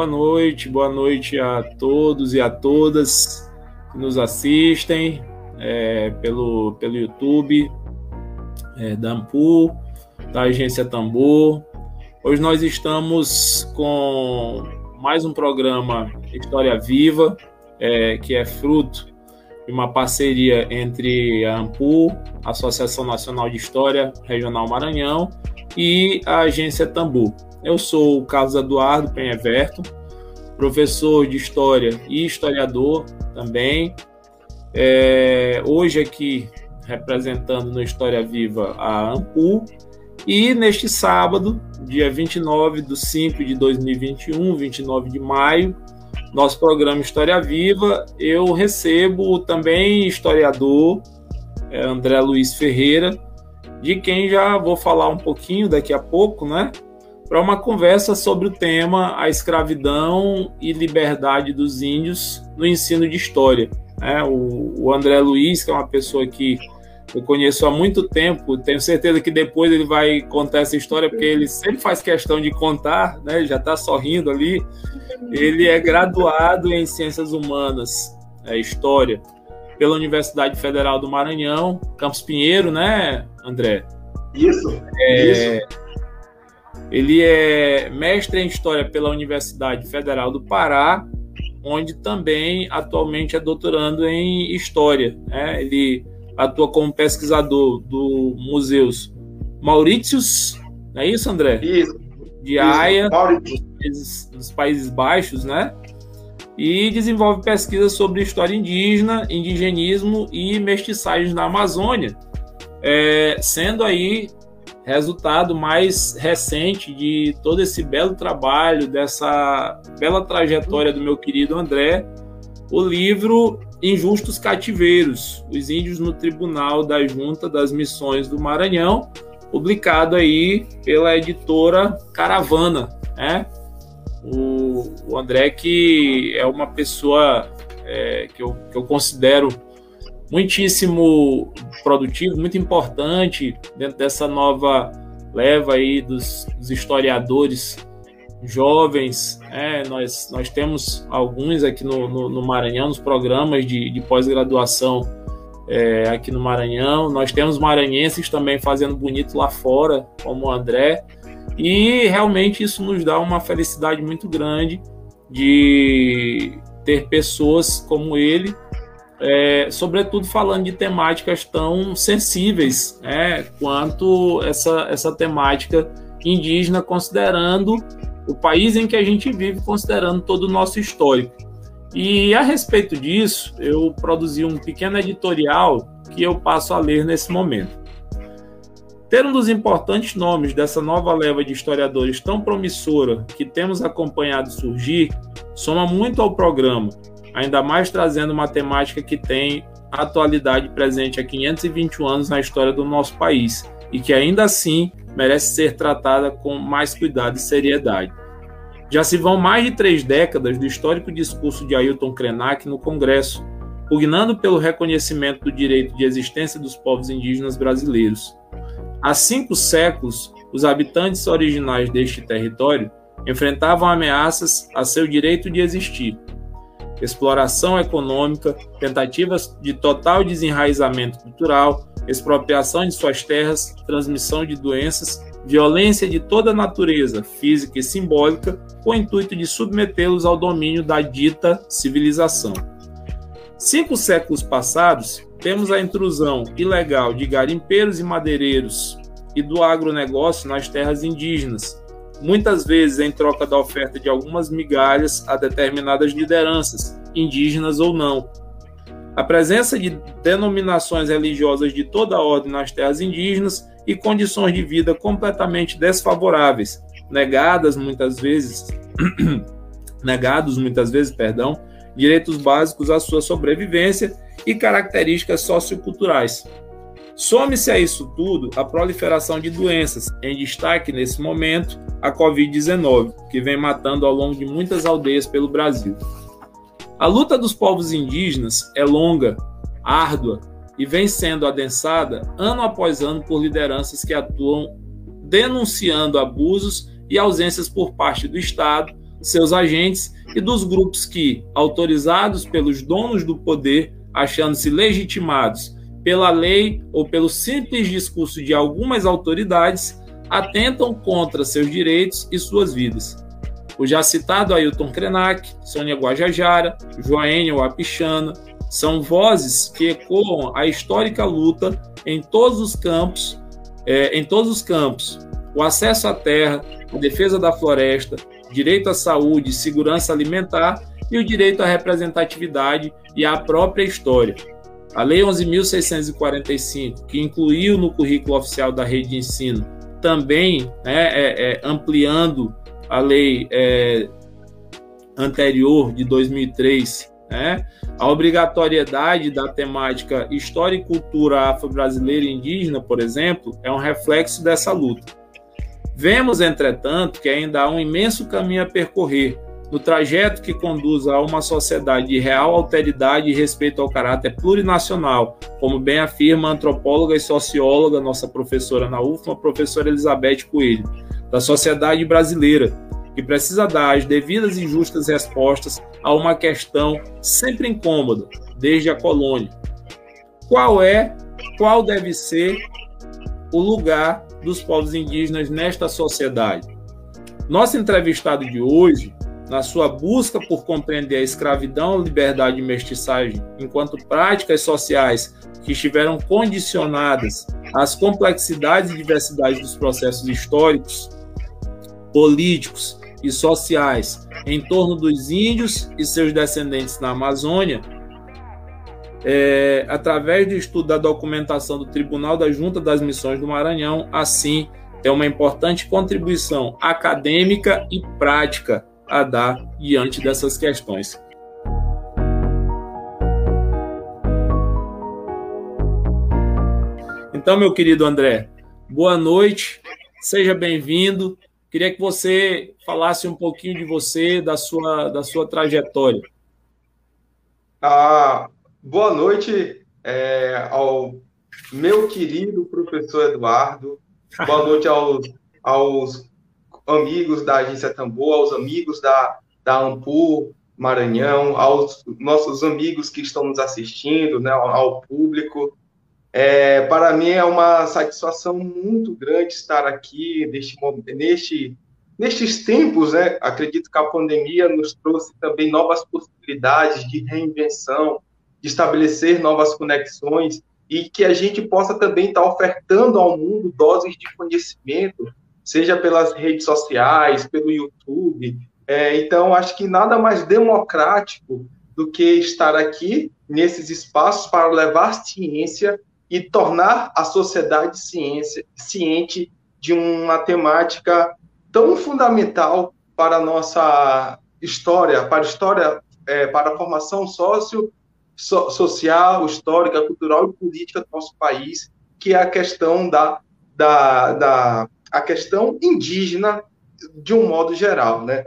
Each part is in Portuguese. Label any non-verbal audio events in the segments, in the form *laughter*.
boa noite, boa noite a todos e a todas que nos assistem é, pelo, pelo YouTube é, da Ampu, da Agência Tambor. Hoje nós estamos com mais um programa História Viva, é, que é fruto de uma parceria entre a AMPU, Associação Nacional de História Regional Maranhão, e a Agência Tambu. Eu sou o Carlos Eduardo Penheverto, professor de História e historiador também. É, hoje aqui representando no História Viva a AMPU. E neste sábado, dia 29 de 5 de 2021, 29 de maio, nosso programa História Viva, eu recebo também historiador é, André Luiz Ferreira, de quem já vou falar um pouquinho daqui a pouco, né? Para uma conversa sobre o tema a escravidão e liberdade dos índios no ensino de história. É, o, o André Luiz, que é uma pessoa que eu conheço há muito tempo, tenho certeza que depois ele vai contar essa história, porque ele sempre faz questão de contar, né? já está sorrindo ali. Ele é graduado em Ciências Humanas, é, História, pela Universidade Federal do Maranhão, Campos Pinheiro, né, André? Isso, é, isso. Ele é mestre em História pela Universidade Federal do Pará, onde também atualmente é doutorando em História. Né? Ele atua como pesquisador do Museus Mauritius, não é isso, André? Isso. De Haia, nos países, nos países Baixos, né? E desenvolve pesquisas sobre história indígena, indigenismo e mestiçagens na Amazônia, é, sendo aí resultado mais recente de todo esse belo trabalho, dessa bela trajetória do meu querido André, o livro Injustos Cativeiros, os índios no Tribunal da Junta das Missões do Maranhão, publicado aí pela editora Caravana, né? O, o André que é uma pessoa é, que, eu, que eu considero muitíssimo produtivo, muito importante dentro dessa nova leva aí dos, dos historiadores jovens. É, nós, nós temos alguns aqui no, no, no Maranhão, nos programas de, de pós-graduação é, aqui no Maranhão. Nós temos maranhenses também fazendo bonito lá fora, como o André. E realmente isso nos dá uma felicidade muito grande de ter pessoas como ele é, sobretudo falando de temáticas tão sensíveis né, quanto essa, essa temática indígena, considerando o país em que a gente vive, considerando todo o nosso histórico. E a respeito disso, eu produzi um pequeno editorial que eu passo a ler nesse momento. Ter um dos importantes nomes dessa nova leva de historiadores tão promissora que temos acompanhado surgir soma muito ao programa ainda mais trazendo uma temática que tem atualidade presente há 521 anos na história do nosso país e que ainda assim merece ser tratada com mais cuidado e seriedade. Já se vão mais de três décadas do histórico discurso de Ailton Krenak no Congresso, pugnando pelo reconhecimento do direito de existência dos povos indígenas brasileiros. Há cinco séculos, os habitantes originais deste território enfrentavam ameaças a seu direito de existir, exploração econômica, tentativas de total desenraizamento cultural, expropriação de suas terras, transmissão de doenças, violência de toda natureza, física e simbólica, com o intuito de submetê-los ao domínio da dita civilização. Cinco séculos passados, temos a intrusão ilegal de garimpeiros e madeireiros e do agronegócio nas terras indígenas, muitas vezes em troca da oferta de algumas migalhas a determinadas lideranças, indígenas ou não. A presença de denominações religiosas de toda a ordem nas terras indígenas e condições de vida completamente desfavoráveis, negadas muitas vezes, *clears throat* negados muitas vezes, perdão, direitos básicos à sua sobrevivência e características socioculturais. Some-se a isso tudo a proliferação de doenças, em destaque nesse momento a Covid-19, que vem matando ao longo de muitas aldeias pelo Brasil. A luta dos povos indígenas é longa, árdua e vem sendo adensada ano após ano por lideranças que atuam denunciando abusos e ausências por parte do Estado seus agentes e dos grupos que, autorizados pelos donos do poder, achando-se legitimados pela lei ou pelo simples discurso de algumas autoridades, atentam contra seus direitos e suas vidas. O já citado Ailton Krenak, Sônia Guajajara, Joênia Wapichana, são vozes que ecoam a histórica luta em todos os campos, é, em todos os campos. O acesso à terra, a defesa da floresta, direito à saúde, segurança alimentar e o direito à representatividade e à própria história. A Lei 11.645, que incluiu no currículo oficial da rede de ensino, também né, é, é, ampliando a lei é, anterior de 2003, né, a obrigatoriedade da temática História e Cultura Afro-Brasileira e Indígena, por exemplo, é um reflexo dessa luta. Vemos, entretanto, que ainda há um imenso caminho a percorrer no trajeto que conduz a uma sociedade de real alteridade e respeito ao caráter plurinacional, como bem afirma a antropóloga e socióloga, nossa professora na UFMA, professora Elizabeth Coelho, da sociedade brasileira, que precisa dar as devidas e justas respostas a uma questão sempre incômoda, desde a colônia. Qual é, qual deve ser o lugar dos povos indígenas nesta sociedade? Nosso entrevistado de hoje, na sua busca por compreender a escravidão, liberdade e mestiçagem enquanto práticas sociais que estiveram condicionadas às complexidades e diversidades dos processos históricos, políticos e sociais em torno dos índios e seus descendentes na Amazônia, é, através do estudo da documentação do Tribunal da Junta das Missões do Maranhão, assim, é uma importante contribuição acadêmica e prática a dar diante dessas questões. Então, meu querido André, boa noite, seja bem-vindo. Queria que você falasse um pouquinho de você, da sua, da sua trajetória. Ah, boa noite é, ao meu querido professor Eduardo. Boa noite aos, aos amigos da Agência Tambor, aos amigos da, da Ampur Maranhão, aos nossos amigos que estão nos assistindo, né, ao, público. É, para mim é uma satisfação muito grande estar aqui neste, neste, nestes tempos. Né? Acredito que a pandemia nos trouxe também novas possibilidades de reinvenção, de estabelecer novas conexões e que a gente possa também estar ofertando ao mundo doses de conhecimento, seja pelas redes sociais, pelo YouTube. É, então, acho que nada mais democrático do que estar aqui nesses espaços para levar ciência e tornar a sociedade ciência, ciente de uma temática tão fundamental para a nossa história, para a história, é, para a formação sócio, so, social, histórica, cultural e política do nosso país, que é a questão da, da, da a questão indígena de um modo geral, né?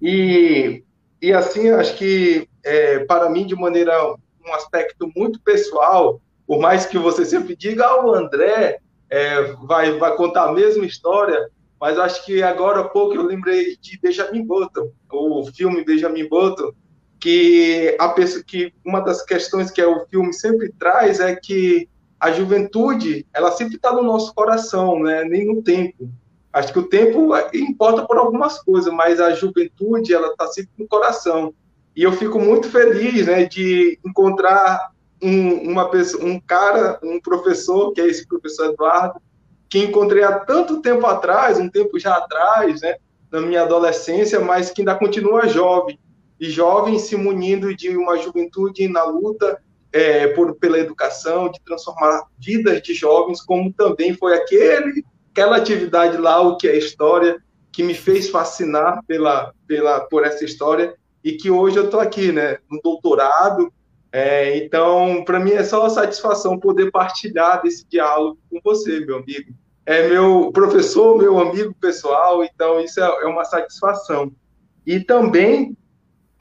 E, e assim, acho que é, para mim, de maneira um aspecto muito pessoal, por mais que você sempre diga, ah, o André é, vai, vai contar a mesma história, mas acho que agora há pouco eu lembrei de Benjamin Button, o filme Benjamin Button, que a pessoa que uma das questões que o filme sempre traz é que a juventude ela sempre está no nosso coração, né? Nem no tempo. Acho que o tempo importa por algumas coisas, mas a juventude ela está sempre no coração. E eu fico muito feliz, né, de encontrar um, uma pessoa, um cara, um professor, que é esse professor Eduardo, que encontrei há tanto tempo atrás, um tempo já atrás, né, na minha adolescência, mas que ainda continua jovem. E jovem se munindo de uma juventude na luta é, por, pela educação, de transformar vidas de jovens, como também foi aquele, aquela atividade lá, o que é história, que me fez fascinar pela, pela, por essa história, e que hoje eu estou aqui, né, no doutorado, é, então, para mim é só uma satisfação poder partilhar desse diálogo com você, meu amigo. É meu professor, meu amigo pessoal, então isso é, é uma satisfação. E também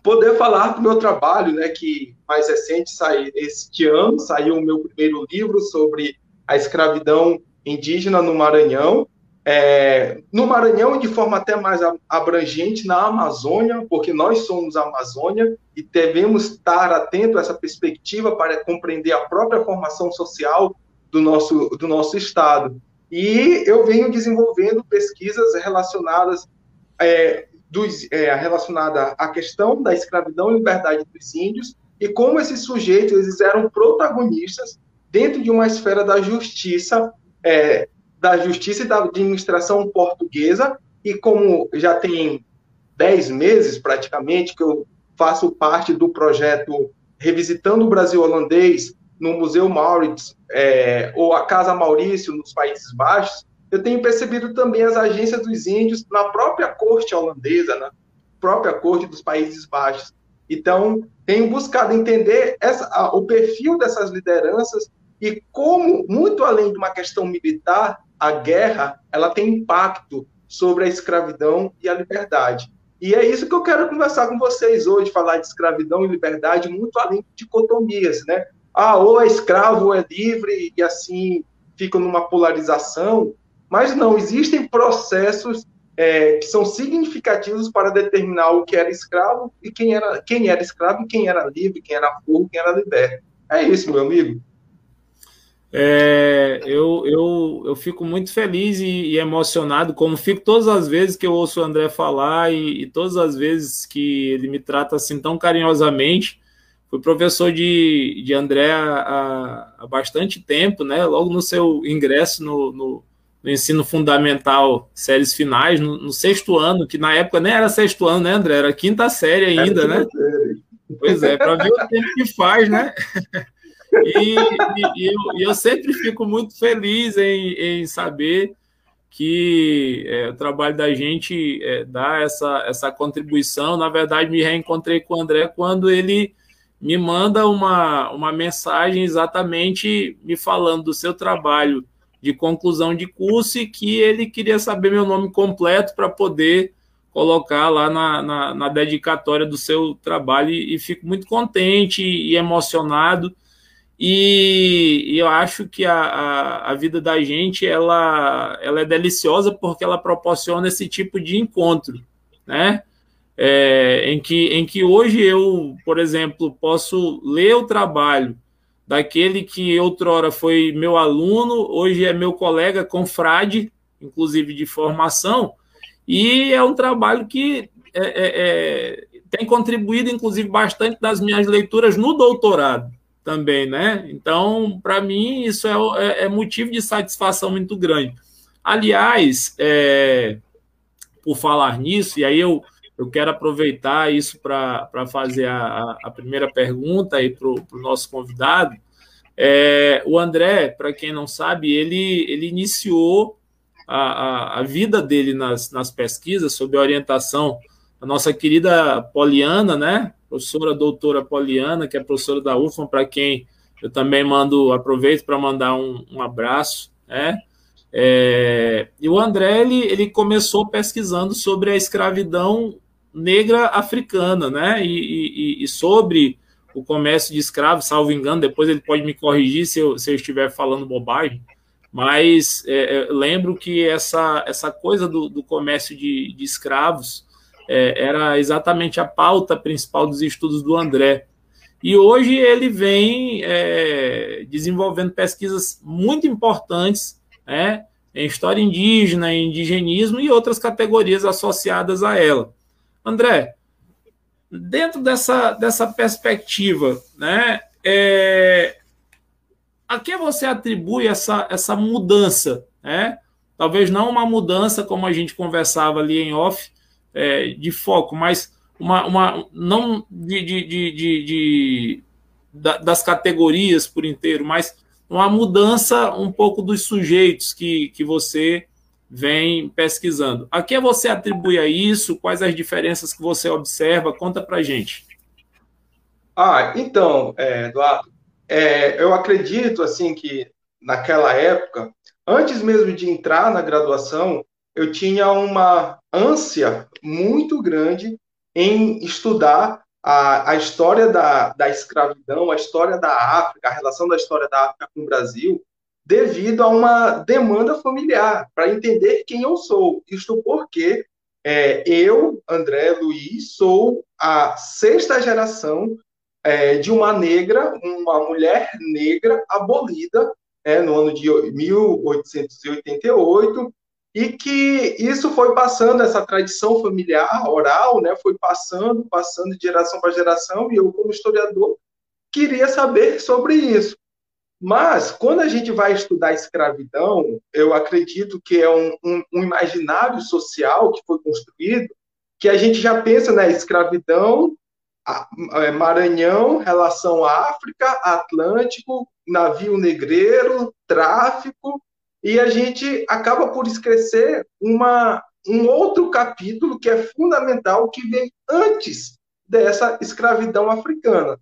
poder falar do meu trabalho, né, que mais recente sai este ano, saiu o meu primeiro livro sobre a escravidão indígena no Maranhão, é, no Maranhão, de forma até mais abrangente, na Amazônia, porque nós somos a Amazônia e devemos estar atentos a essa perspectiva para compreender a própria formação social do nosso, do nosso Estado. E eu venho desenvolvendo pesquisas relacionadas é, dos, é, relacionada à questão da escravidão e liberdade dos índios e como esses sujeitos eles eram protagonistas dentro de uma esfera da justiça, é, da justiça e da administração portuguesa, e como já tem dez meses praticamente que eu faço parte do projeto Revisitando o Brasil Holandês no Museu Maurits, é, ou a Casa Maurício nos Países Baixos, eu tenho percebido também as agências dos índios na própria corte holandesa, na própria corte dos Países Baixos. Então, tenho buscado entender essa, a, o perfil dessas lideranças e como, muito além de uma questão militar, a guerra ela tem impacto sobre a escravidão e a liberdade. E é isso que eu quero conversar com vocês hoje, falar de escravidão e liberdade, muito além de dicotomias, né? Ah, ou é escravo ou é livre, e assim ficam numa polarização. Mas não, existem processos é, que são significativos para determinar o que era escravo e quem era, quem era escravo e quem era livre, quem era fogo, quem era liberto. É isso, meu amigo. É, eu, eu, eu fico muito feliz e, e, emocionado, como fico todas as vezes que eu ouço o André falar e, e, todas as vezes que ele me trata assim tão carinhosamente. Fui professor de, de André há, há bastante tempo, né? Logo no seu ingresso no, no no ensino fundamental, séries finais, no, no, sexto ano, que na época nem era sexto ano, né, André? Era quinta série ainda, né? Série. Pois é, para ver o tempo que faz, né? E, e, e, eu, e, eu, sempre fico muito feliz em, em saber que é, o trabalho da gente é, dá essa, essa contribuição. Na verdade, me reencontrei com o André quando ele me manda uma, uma mensagem exatamente me falando do seu trabalho de conclusão de curso e que ele queria saber meu nome completo para poder colocar lá na, na, na, dedicatória do seu trabalho e, e fico muito contente e, emocionado e, e, eu acho que a, a, a, vida da gente ela, ela é deliciosa porque ela proporciona esse tipo de encontro, né? É, em, que, em que hoje eu, por exemplo, posso ler o trabalho daquele que outrora foi meu aluno, hoje é meu colega, confrade, inclusive de formação, e é um trabalho que é, é, é, tem contribuído, inclusive, bastante das minhas leituras no doutorado também, né? Então, para mim, isso é, é, é, motivo de satisfação muito grande. Aliás, é, por falar nisso, e aí eu, eu quero aproveitar isso para fazer a, a, primeira pergunta aí para o nosso convidado. É, o André, para quem não sabe, ele, ele iniciou a, a, a, vida dele nas, nas pesquisas sob a orientação da nossa querida Poliana, né? professora doutora Poliana, que é professora da UFAM, para quem eu também mando, aproveito para mandar um, um, abraço, né? É, e o André, ele, ele começou pesquisando sobre a escravidão negra africana, né? E, e, e, sobre o comércio de escravos, salvo engano, depois ele pode me corrigir se eu, se eu estiver falando bobagem, mas é, é lembro que essa, essa coisa do, do comércio de, de escravos é, era exatamente a pauta principal dos estudos do André. E hoje ele vem é, desenvolvendo pesquisas muito importantes né, em história indígena, em indigenismo e outras categorias associadas a ela. André, dentro dessa, dessa perspectiva, né, é, a que você atribui essa, essa mudança? Né? Talvez não uma mudança como a gente conversava ali em off, é, de foco, mas uma, uma não de, de, de, de, das categorias por inteiro, mas uma mudança um pouco dos sujeitos que, que você vem pesquisando. A que você atribui a isso? Quais as diferenças que você observa? Conta para gente. Ah, então, é, Eduardo, é, eu acredito assim que naquela época, antes mesmo de entrar na graduação, eu tinha uma ânsia muito grande em estudar a, a história da, da escravidão, a história da África, a relação da história da África com o Brasil, devido a uma demanda familiar, para entender quem eu sou. Isto porque é, eu, André Luiz, sou a sexta geração é, de uma negra, uma mulher negra abolida é, no ano de 1888, e que isso foi passando, essa tradição familiar, oral, né, foi passando, passando de geração para geração, e eu, como historiador, queria saber sobre isso. Mas, quando a gente vai estudar escravidão, eu acredito que é um, um, um imaginário social que foi construído, que a gente já pensa na escravidão, é, Maranhão, relação África, Atlântico, navio negreiro, tráfico, e a gente acaba por esquecer uma, um outro capítulo que é fundamental, que vem antes dessa escravidão africana,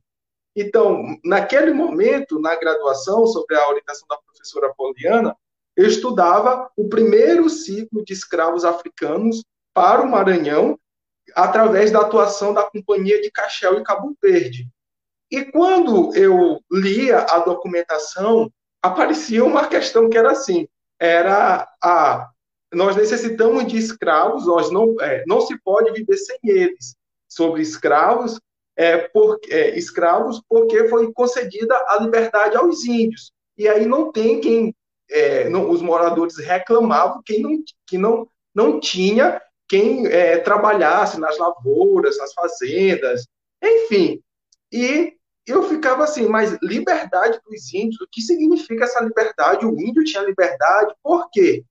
então, naquele momento, na graduação, sobre a orientação da professora Poliana, eu estudava o primeiro ciclo de escravos africanos para o Maranhão, através da atuação da Companhia de Cachel e Cabo Verde. E quando eu lia a documentação, aparecia uma questão que era assim: era a nós necessitamos de escravos, nós não, é, não se pode viver sem eles. Sobre escravos, é, por, é, escravos porque foi concedida a liberdade aos índios. E aí não tem quem, é, não, os moradores reclamavam quem não, que não, não tinha quem é, trabalhasse nas lavouras, nas fazendas, enfim. E eu ficava assim, mas liberdade dos índios, o que significa essa liberdade? O índio tinha liberdade, por quê?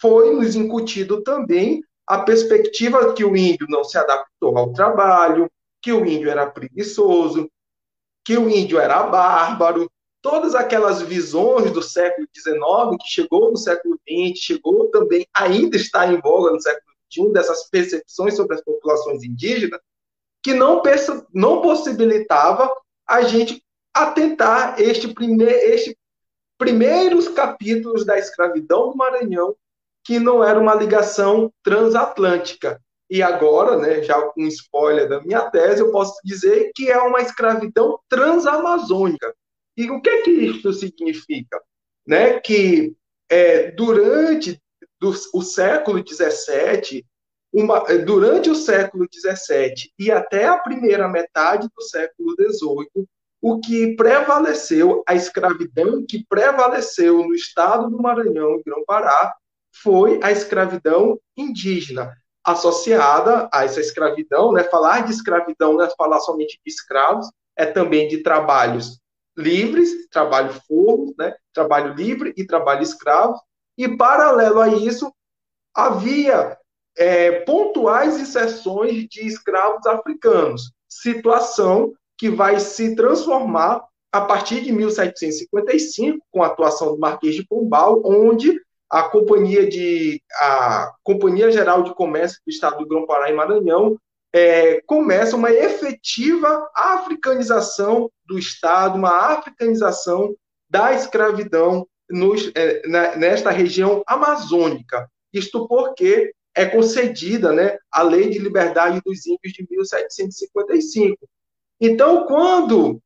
Foi nos incutido também a perspectiva que o índio não se adaptou ao trabalho, que o índio era preguiçoso, que o índio era bárbaro, todas aquelas visões do século XIX, que chegou no século XX, chegou também, ainda está em voga no século XXI, dessas percepções sobre as populações indígenas, que não, não possibilitava a gente atentar este, este primeiros capítulos da escravidão do Maranhão, que não era uma ligação transatlântica, e agora, né, já com spoiler da minha tese, eu posso dizer que é uma escravidão transamazônica. E o que é que isso significa? Né, que é, durante do, o século XVII, uma, é, durante o século XVII e até a primeira metade do século XVIII, o que prevaleceu, a escravidão que prevaleceu no estado do Maranhão e Grão-Pará, foi a escravidão indígena associada a essa escravidão, né? Falar de escravidão não é falar somente de escravos, é também de trabalhos livres, trabalho forno, né? Trabalho livre e trabalho escravo. E paralelo a isso, havia é, pontuais inserções de escravos africanos, situação que vai se transformar a partir de 1755, com a atuação do Marquês de Pombal, onde a Companhia, de, a Companhia Geral de Comércio do Estado do Grão-Pará e Maranhão é, começa uma efetiva africanização do Estado, uma africanização da escravidão nos, é, na, nesta região amazônica. Isto porque é concedida né, a Lei de Liberdade dos Índios de 1755. Então, quando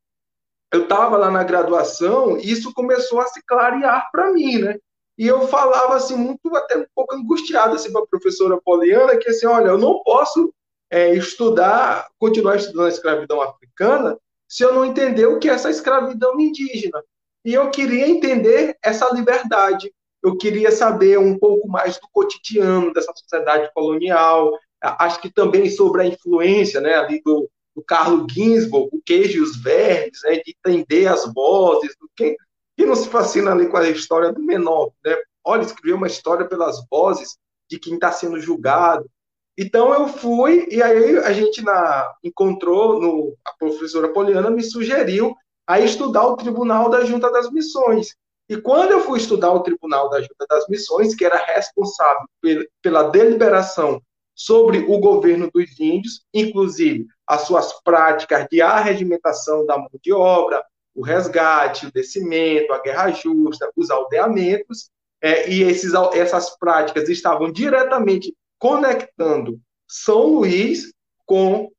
eu estava lá na graduação, isso começou a se clarear para mim, né? E eu falava assim, muito até um pouco angustiado assim, para a professora Poliana, que assim, olha, eu não posso é, estudar, continuar estudando a escravidão africana, se eu não entender o que é essa escravidão indígena. E eu queria entender essa liberdade. Eu queria saber um pouco mais do cotidiano dessa sociedade colonial. Acho que também sobre a influência né, ali do, do Carlo Ginsburg, o queijo e os verdes, né, de entender as vozes, do que, que não se fascina ali com a história do menor, né? Olha, escreveu uma história pelas vozes de quem está sendo julgado. Então eu fui e aí a gente na, encontrou no a professora Poliana me sugeriu a estudar o Tribunal da Junta das Missões. E quando eu fui estudar o Tribunal da Junta das Missões, que era responsável pela deliberação sobre o governo dos índios, inclusive as suas práticas de arregimentação da mão de obra, o resgate, o descimento, a guerra justa, os aldeamentos, é, e esses, essas práticas estavam diretamente conectando São Luís com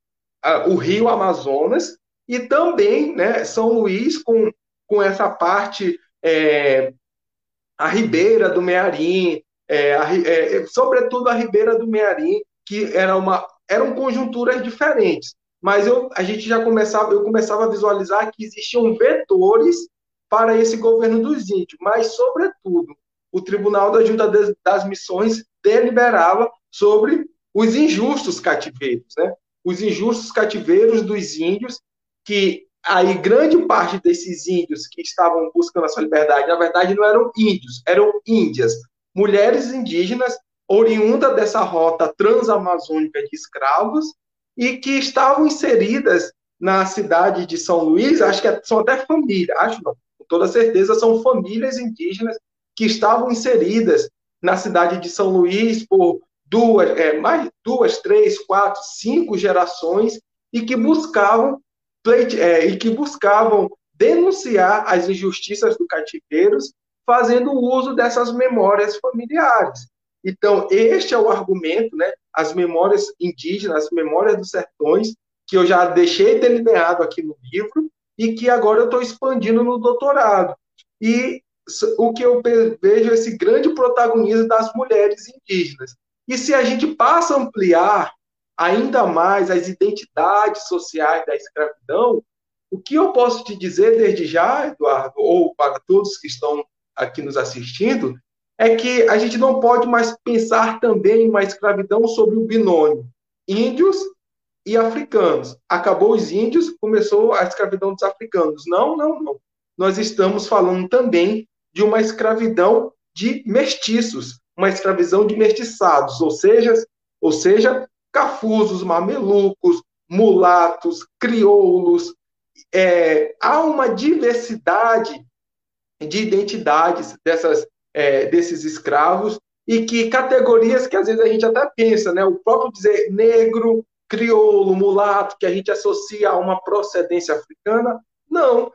o rio Amazonas e também né, São Luís com, com essa parte é, a Ribeira do Mearim, é, a, é, sobretudo a Ribeira do Mearim, que era uma, eram conjunturas diferentes. Mas eu, a gente já começava, eu começava a visualizar que existiam vetores para esse governo dos índios, mas, sobretudo, o Tribunal da Junta das Missões deliberava sobre os injustos cativeiros, né? Os injustos cativeiros dos índios, que aí grande parte desses índios que estavam buscando a sua liberdade, na verdade, não eram índios, eram índias, mulheres indígenas oriundas dessa rota transamazônica de escravos e que estavam inseridas na cidade de São Luís, acho que são até famílias, acho não, com toda certeza são famílias indígenas que estavam inseridas na cidade de São Luís por duas, é, mais duas, três, quatro, cinco gerações e que buscavam é, e que buscavam denunciar as injustiças do cativeiros, fazendo uso dessas memórias familiares. Então, este é o argumento, né? As memórias indígenas, as memórias dos sertões, que eu já deixei delineado aqui no livro e que agora eu estou expandindo no doutorado. E o que eu vejo é esse grande protagonismo das mulheres indígenas. E se a gente passa a ampliar ainda mais as identidades sociais da escravidão, o que eu posso te dizer desde já, Eduardo, ou para todos que estão aqui nos assistindo, é que a gente não pode mais pensar também uma escravidão sobre o binômio índios e africanos. Acabou os índios, começou a escravidão dos africanos. Não, não, não. Nós estamos falando também de uma escravidão de mestiços, uma escravidão de mestiçados, ou seja, ou seja, cafusos, mamelucos, mulatos, crioulos. É, há uma diversidade de identidades dessas, é, desses escravos e que categorias que às vezes a gente até pensa, né? O próprio dizer negro, crioulo, mulato, que a gente associa a uma procedência africana, não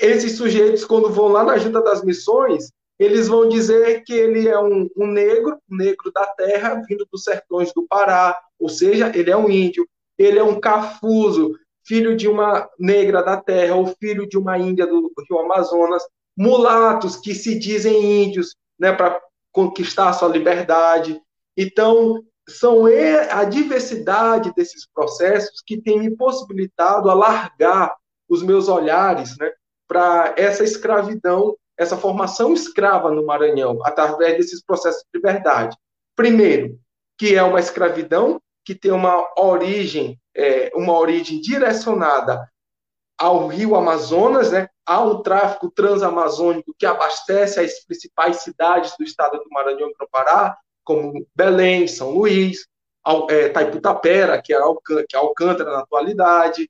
esses sujeitos, quando vão lá na Junta das Missões, eles vão dizer que ele é um, um negro, um negro da terra, vindo dos sertões do Pará, ou seja, ele é um índio. Ele é um cafuso, filho de uma negra da terra, ou filho de uma índia do Rio Amazonas. Mulatos que se dizem índios, né, para conquistar a sua liberdade. Então, são a diversidade desses processos que tem me possibilitado alargar os meus olhares, né, para essa escravidão, essa formação escrava no Maranhão, através desses processos de liberdade. Primeiro, que é uma escravidão que tem uma origem, é, uma origem direcionada ao rio Amazonas, né? um tráfico transamazônico que abastece as principais cidades do estado do Maranhão e do Pará, como Belém, São Luís, é, Taiputapera, que é, que é Alcântara na atualidade,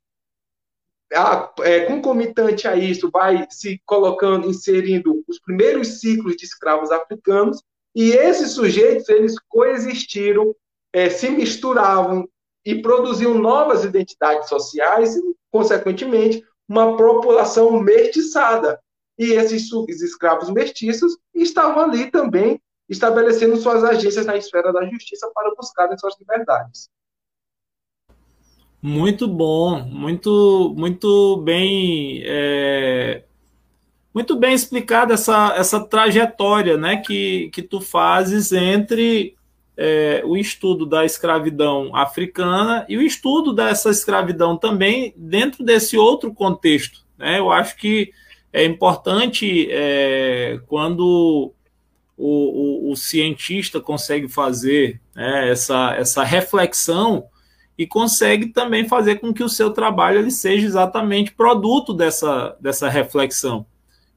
é, concomitante a isso, vai se colocando, inserindo os primeiros ciclos de escravos africanos, e esses sujeitos, eles coexistiram, é, se misturavam e produziam novas identidades sociais consequentemente, uma população mestiçada. E esses escravos mestiços estavam ali também estabelecendo suas agências na esfera da justiça para buscarem suas liberdades. Muito bom, muito, muito bem, é, muito bem explicada essa, essa trajetória, né, que, que tu fazes entre é, o estudo da escravidão africana e o estudo dessa escravidão também dentro desse outro contexto, né? Eu acho que é importante é, quando o, o, o, cientista consegue fazer né, essa, essa reflexão e consegue também fazer com que o seu trabalho ele seja exatamente produto dessa, dessa reflexão.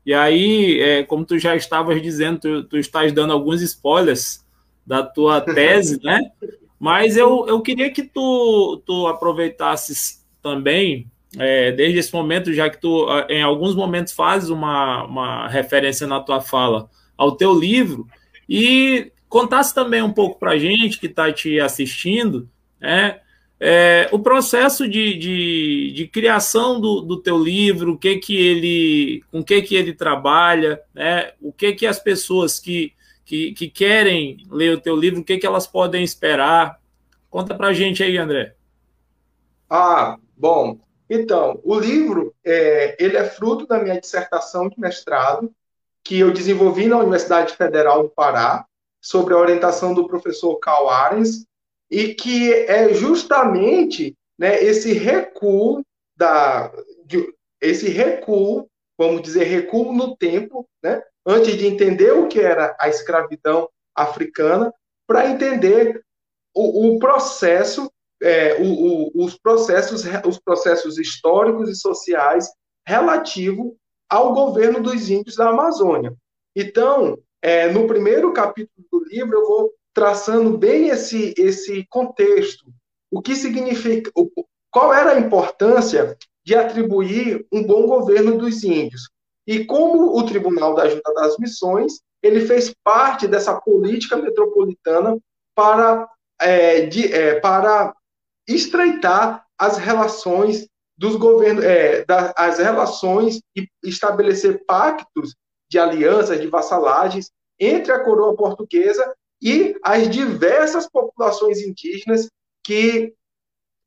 E aí, é, como tu já estavas dizendo, tu, tu estás dando alguns spoilers da tua tese, né? Mas eu, eu queria que tu, tu aproveitasses também, é, desde esse momento, já que tu em alguns momentos fazes uma, uma referência na tua fala ao teu livro, e contasse também um pouco para a gente que está te assistindo, né? É, o processo de, de, de criação do, do, teu livro, o que que ele, com o que que ele trabalha, né? O que que as pessoas que, que, que querem ler o teu livro, o que que elas podem esperar? Conta para a gente aí, André. Ah, bom. Então, o livro é, ele é fruto da minha dissertação de mestrado que eu desenvolvi na Universidade Federal do Pará, sobre a orientação do professor Karl Arens, e que é justamente né, esse recuo da de, esse recuo, vamos dizer recuo no tempo, né, antes de entender o que era a escravidão africana, para entender o, o processo, é, o, o, os processos, os processos históricos e sociais relativo ao governo dos índios da Amazônia. Então, é, no primeiro capítulo do livro, eu vou traçando bem esse, esse contexto. O que significa, qual era a importância de atribuir um bom governo dos índios? E como o Tribunal da Junta das Missões, ele fez parte dessa política metropolitana para, é, de, é, para estreitar as relações dos governos, é, das, as relações e estabelecer pactos de alianças, de vassalagens entre a coroa portuguesa e as diversas populações indígenas que,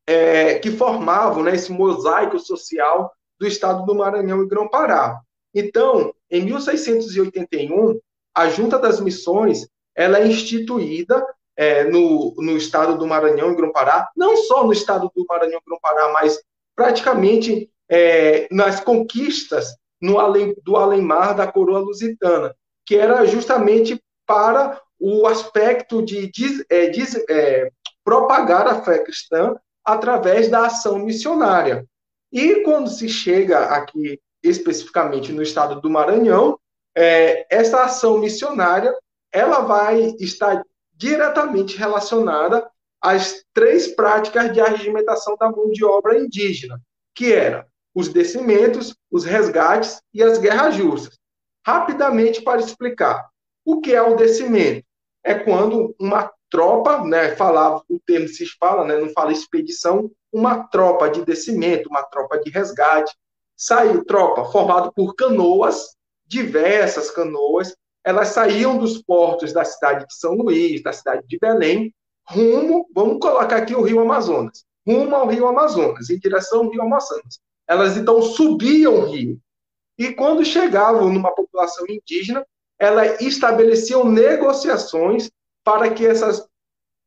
é, que formavam né, esse mosaico social do estado do Maranhão e Grão-Pará. Então, em 1681, a Junta das Missões ela é instituída é, no, no estado do Maranhão e Grão-Pará, não só no estado do Maranhão e Grão-Pará, mas praticamente é, nas conquistas no além, do além-mar da coroa lusitana, que era justamente para o aspecto de, é, de é, propagar a fé cristã através da ação missionária. E quando se chega aqui, especificamente no estado do Maranhão, é, essa ação missionária ela vai estar diretamente relacionada às três práticas de arregimentação da mão de obra indígena, que eram os descimentos, os resgates e as guerras justas. Rapidamente para explicar. O que é o descimento? É quando uma tropa, né, falava, o termo se fala, né, não fala expedição, uma tropa de descimento, uma tropa de resgate, saiu tropa formada por canoas, diversas canoas, elas saíam dos portos da cidade de São Luís, da cidade de Belém, rumo, vamos colocar aqui o Rio Amazonas, rumo ao Rio Amazonas, em direção ao Rio Amazonas. Elas então subiam o rio. E quando chegavam numa população indígena, elas estabeleciam negociações para que essas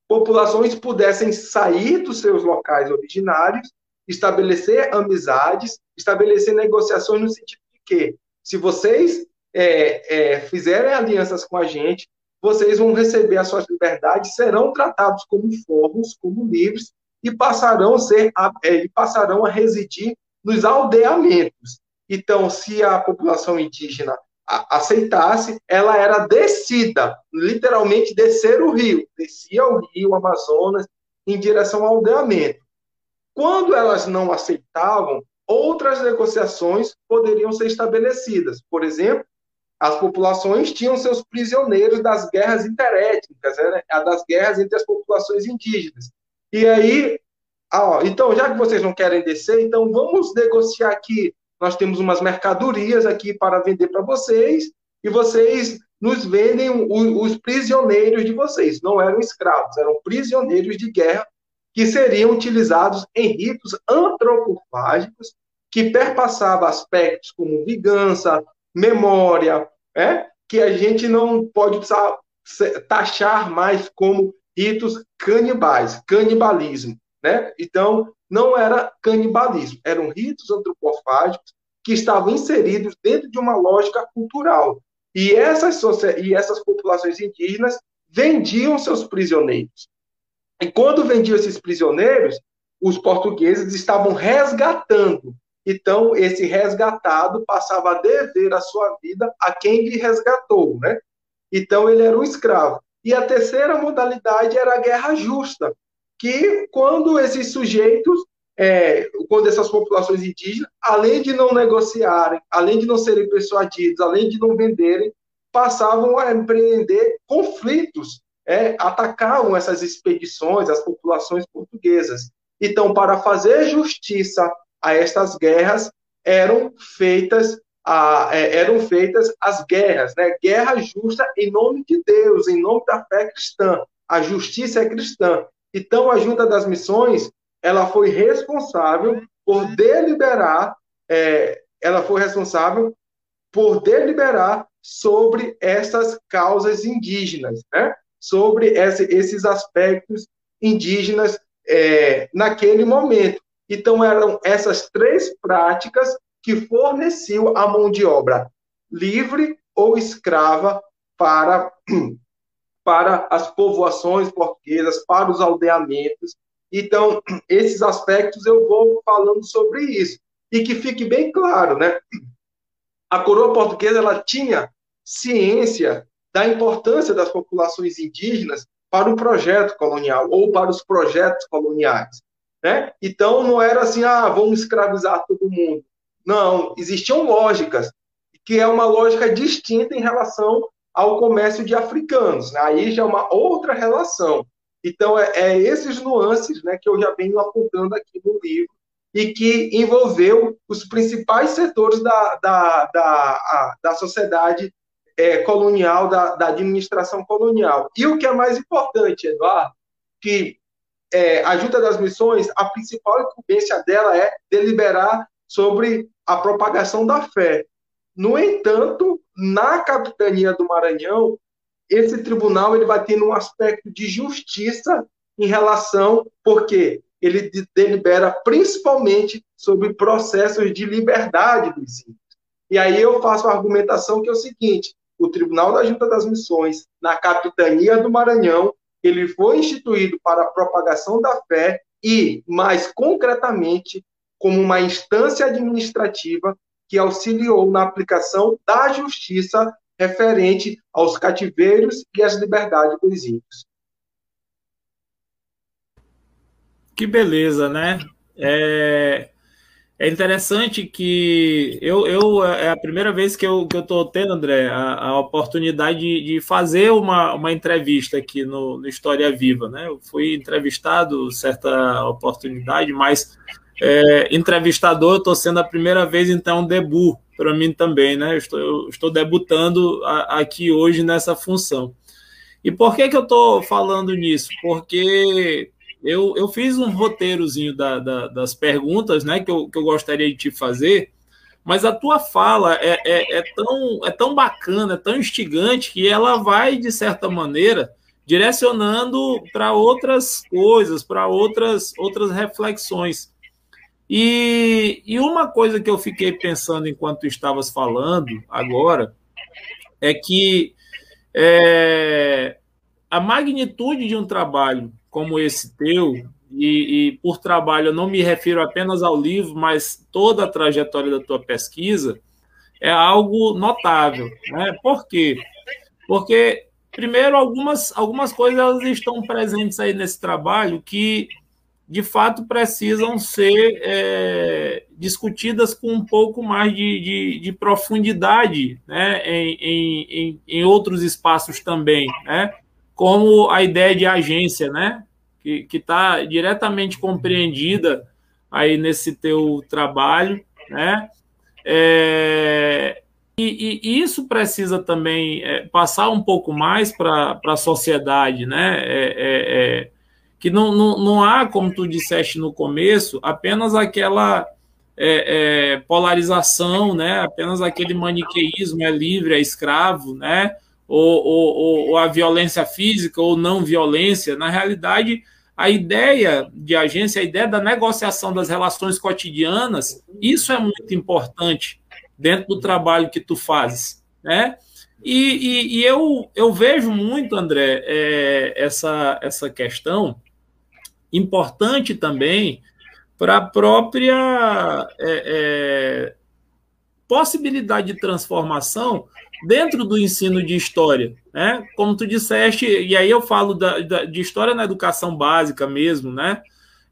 populações pudessem sair dos seus locais originários, estabelecer amizades, estabelecer negociações no sentido de que, se vocês é, é, fizerem alianças com a gente, vocês vão receber as suas liberdades, serão tratados como forros, como livres, e passarão a, ser, é, e passarão a residir nos aldeamentos. Então, se a população indígena aceitasse, ela era descida, literalmente descer o rio, descia o rio Amazonas em direção ao aldeamento. Quando elas não aceitavam, outras negociações poderiam ser estabelecidas. Por exemplo, as populações tinham seus prisioneiros das guerras interétnicas, né? das guerras entre as populações indígenas. E aí, ó, então, já que vocês não querem descer, então vamos negociar aqui. Nós temos umas mercadorias aqui para vender para vocês, e vocês nos vendem os, os prisioneiros de vocês. Não eram escravos, eram prisioneiros de guerra que seriam utilizados em ritos antropofágicos que perpassava aspectos como vingança, memória, é? que a gente não pode taxar mais como ritos canibais, canibalismo. Né? Então, não era canibalismo, eram ritos antropofágicos que estavam inseridos dentro de uma lógica cultural. E essas, e essas populações indígenas vendiam seus prisioneiros. E quando vendiam esses prisioneiros, os portugueses estavam resgatando então, esse resgatado passava a dever a sua vida a quem lhe resgatou, né? Então, ele era um escravo. E a terceira modalidade era a guerra justa, que quando esses sujeitos, é, quando essas populações indígenas, além de não negociarem, além de não serem persuadidos, além de não venderem, passavam a empreender conflitos, é, atacavam essas expedições, as populações portuguesas. Então, para fazer justiça a estas guerras eram feitas a, é, eram feitas as guerras, né? Guerra justa em nome de Deus, em nome da fé cristã. A justiça é cristã. Então, a Junta das Missões, ela foi responsável por deliberar, é, ela foi responsável por deliberar sobre essas causas indígenas, né? Sobre esse, esses aspectos indígenas é, naquele momento. Então, eram essas três práticas que forneciam a mão de obra livre ou escrava para, *clears throat* para as povoações portuguesas, para os aldeamentos. Então, *clears throat* esses aspectos eu vou falando sobre isso. E que fique bem claro, né? A coroa portuguesa ela tinha ciência da importância das populações indígenas para o projeto colonial ou para os projetos coloniais. Né? Então, não era assim, ah, vamos escravizar todo mundo. Não, existiam lógicas, que é uma lógica distinta em relação ao comércio de africanos. Né? Aí já é uma outra relação. Então, é, é, esses nuances né, que eu já venho apontando aqui no livro e que envolveu os principais setores da, da, da, a, da sociedade é, colonial, da, da, administração colonial. E o que é mais importante, Eduardo, que é, a Junta das Missões, a principal incumbência dela é deliberar sobre a propagação da fé. No entanto, na capitania do Maranhão, esse tribunal ele vai ter um aspecto de justiça em relação, porque ele delibera principalmente sobre processos de liberdade dos índios. E aí eu faço a argumentação que é o seguinte: o Tribunal da Junta das Missões, na capitania do Maranhão, ele foi instituído para a propagação da fé e, mais concretamente, como uma instância administrativa que auxiliou na aplicação da justiça referente aos cativeiros e às liberdades dos índios. Que beleza, né? É, é interessante que eu, eu é a primeira vez que eu estou que eu tendo, André, a, a oportunidade de, de, fazer uma, uma entrevista aqui no, no, História Viva. Né? Eu fui entrevistado certa oportunidade, mas é, entrevistador, estou sendo a primeira vez, então, debut para mim também. Né? Eu estou, eu estou debutando a, aqui hoje nessa função. E por que, que eu estou falando nisso? Porque eu, eu fiz um roteirozinho da, da, das perguntas né, que, eu, que eu gostaria de te fazer, mas a tua fala é, é, é, tão, é tão bacana, é tão instigante, que ela vai, de certa maneira, direcionando para outras coisas, para outras, outras reflexões. E, e uma coisa que eu fiquei pensando enquanto estavas falando agora é que é, a magnitude de um trabalho como esse teu, e, e, por trabalho eu não me refiro apenas ao livro, mas toda a trajetória da tua pesquisa, é algo notável. Né? Por quê? Porque, primeiro, algumas, algumas coisas elas estão presentes aí nesse trabalho que, de fato, precisam ser é, discutidas com um pouco mais de, de, de profundidade né? em, em, em outros espaços também. Né? Como a ideia de agência, né? Que está diretamente compreendida aí nesse teu trabalho, né? É, e, e, isso precisa também é, passar um pouco mais para a sociedade, né? É, é, é, que não, não, não há, como tu disseste no começo, apenas aquela é, polarização, né? Apenas aquele maniqueísmo é livre, é escravo, né? Ou, ou, ou a violência física ou não violência. Na realidade, a ideia de agência, a ideia da negociação das relações cotidianas, isso é muito importante dentro do trabalho que tu fazes, né? E, e, e eu, eu vejo muito, André, é, essa, essa questão importante também para a própria é, é, possibilidade de transformação dentro do ensino de história, né? Como tu disseste, e aí eu falo da, da, de história na educação básica mesmo, né?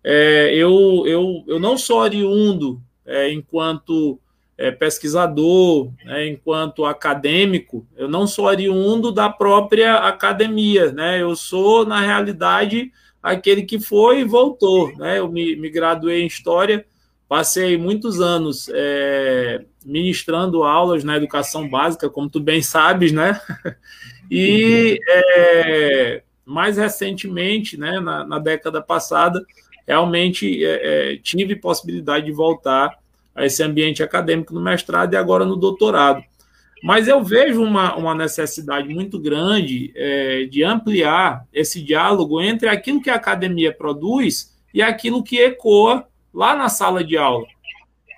É, eu, eu, eu não sou oriundo é, enquanto é, pesquisador, né, enquanto acadêmico, eu não sou oriundo da própria academia, né? Eu sou, na realidade, aquele que foi e voltou, né? Eu me, me graduei em História Passei muitos anos é, ministrando aulas na educação básica, como tu bem sabes, né? *laughs* E é, mais recentemente, né, na, na, década passada, realmente é, é, tive possibilidade de voltar a esse ambiente acadêmico no mestrado e agora no doutorado. Mas eu vejo uma, uma necessidade muito grande é, de ampliar esse diálogo entre aquilo que a academia produz e aquilo que ecoa lá na sala de aula.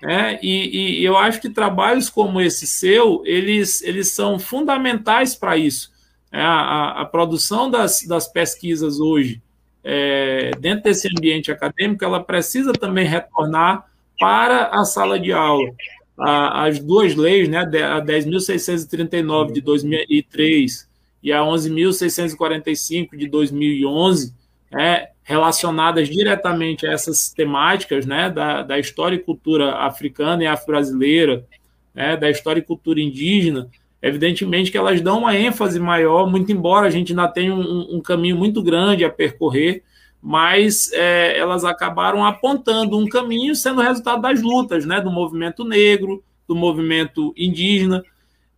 É, e, e, eu acho que trabalhos como esse seu, eles, eles são fundamentais para isso. É, a, a, produção das, das pesquisas hoje, é, dentro desse ambiente acadêmico, ela precisa também retornar para a sala de aula. A, as duas leis, né, a 10.639 de 2003 e a 11.645 de 2011, é, relacionadas diretamente a essas temáticas né, da, da história e cultura africana e afro-brasileira, né, da história e cultura indígena, evidentemente que elas dão uma ênfase maior, muito embora a gente ainda tenha um, um caminho muito grande a percorrer, mas é, elas acabaram apontando um caminho sendo resultado das lutas né, do movimento negro, do movimento indígena,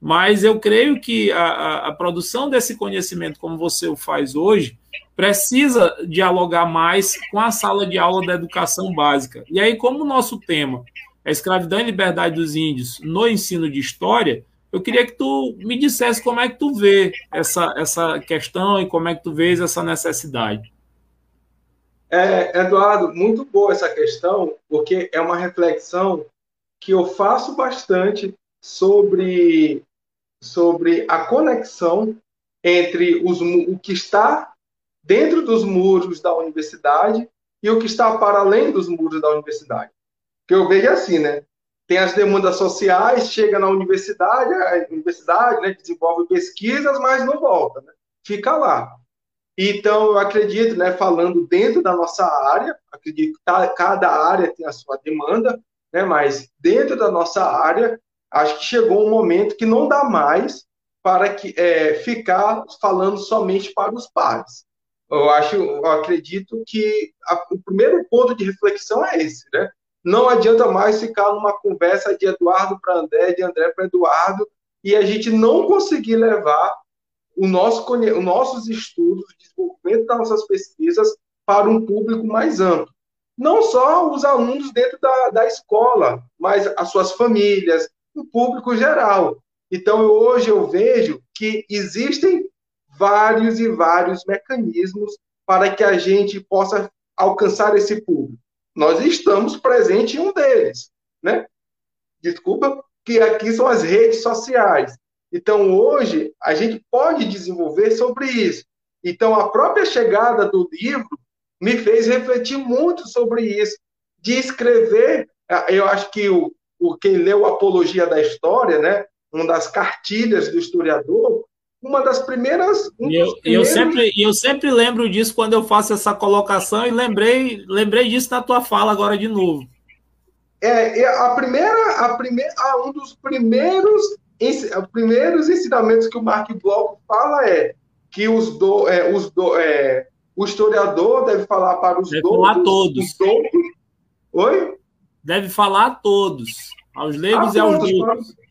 mas eu creio que a, a, a produção desse conhecimento, como você o faz hoje, precisa dialogar mais com a sala de aula da educação básica. E aí, como o nosso tema é escravidão e liberdade dos índios no ensino de história, eu queria que tu me dissesse como é que tu vê essa, essa questão e como é que tu vês essa necessidade. É, Eduardo, muito boa essa questão, porque é uma reflexão que eu faço bastante sobre, sobre a conexão entre os, o que está dentro dos muros da universidade e o que está para além dos muros da universidade. Que eu vejo assim, né? Tem as demandas sociais, chega na universidade, a universidade né, desenvolve pesquisas, mas não volta, né? fica lá. Então, eu acredito, né, falando dentro da nossa área, acredito que tá, cada área tem a sua demanda, né, mas dentro da nossa área, acho que chegou um momento que não dá mais para que, é, ficar falando somente para os pares eu acho, eu acredito que a, o primeiro ponto de reflexão é esse, né? Não adianta mais ficar numa conversa de Eduardo para André, de André para Eduardo, e a gente não conseguir levar o nosso, os nossos estudos, o desenvolvimento das nossas pesquisas para um público mais amplo. Não só os alunos dentro da, da escola, mas as suas famílias, o público geral. Então, hoje eu vejo que existem vários e vários mecanismos para que a gente possa alcançar esse público. Nós estamos presentes em um deles, né? Desculpa, que aqui são as redes sociais. Então, hoje, a gente pode desenvolver sobre isso. Então, a própria chegada do livro me fez refletir muito sobre isso, de escrever. Eu acho que o, o quem leu Apologia da História, né, uma das cartilhas do historiador, uma das primeiras. Um eu, primeiros... eu, sempre, eu sempre lembro disso quando eu faço essa colocação e lembrei, lembrei disso na tua fala agora de novo. É, a primeira, a primeira, um dos primeiros, primeiros ensinamentos que o Mark Bloch fala é que os do, é, os do, é, o historiador deve falar para os deve doutos, falar a todos. Os. Oi? Deve falar a todos, aos leigos a e aos doutos.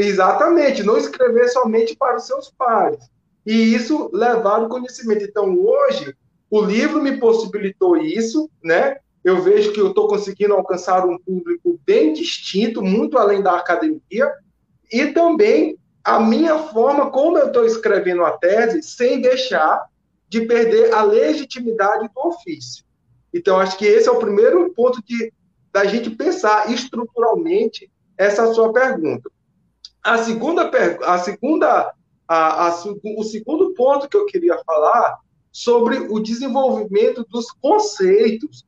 Exatamente, não escrever somente para os seus pares. E isso levar o conhecimento. Então, hoje, o livro me possibilitou isso, né? Eu vejo que eu estou conseguindo alcançar um público bem distinto, muito além da academia, e também a minha forma como eu estou escrevendo a tese, sem deixar de perder a legitimidade do ofício. Então, acho que esse é o primeiro ponto de, da gente pensar estruturalmente essa sua pergunta. A segunda, a segunda, a, a, o segundo ponto que eu queria falar sobre o desenvolvimento dos conceitos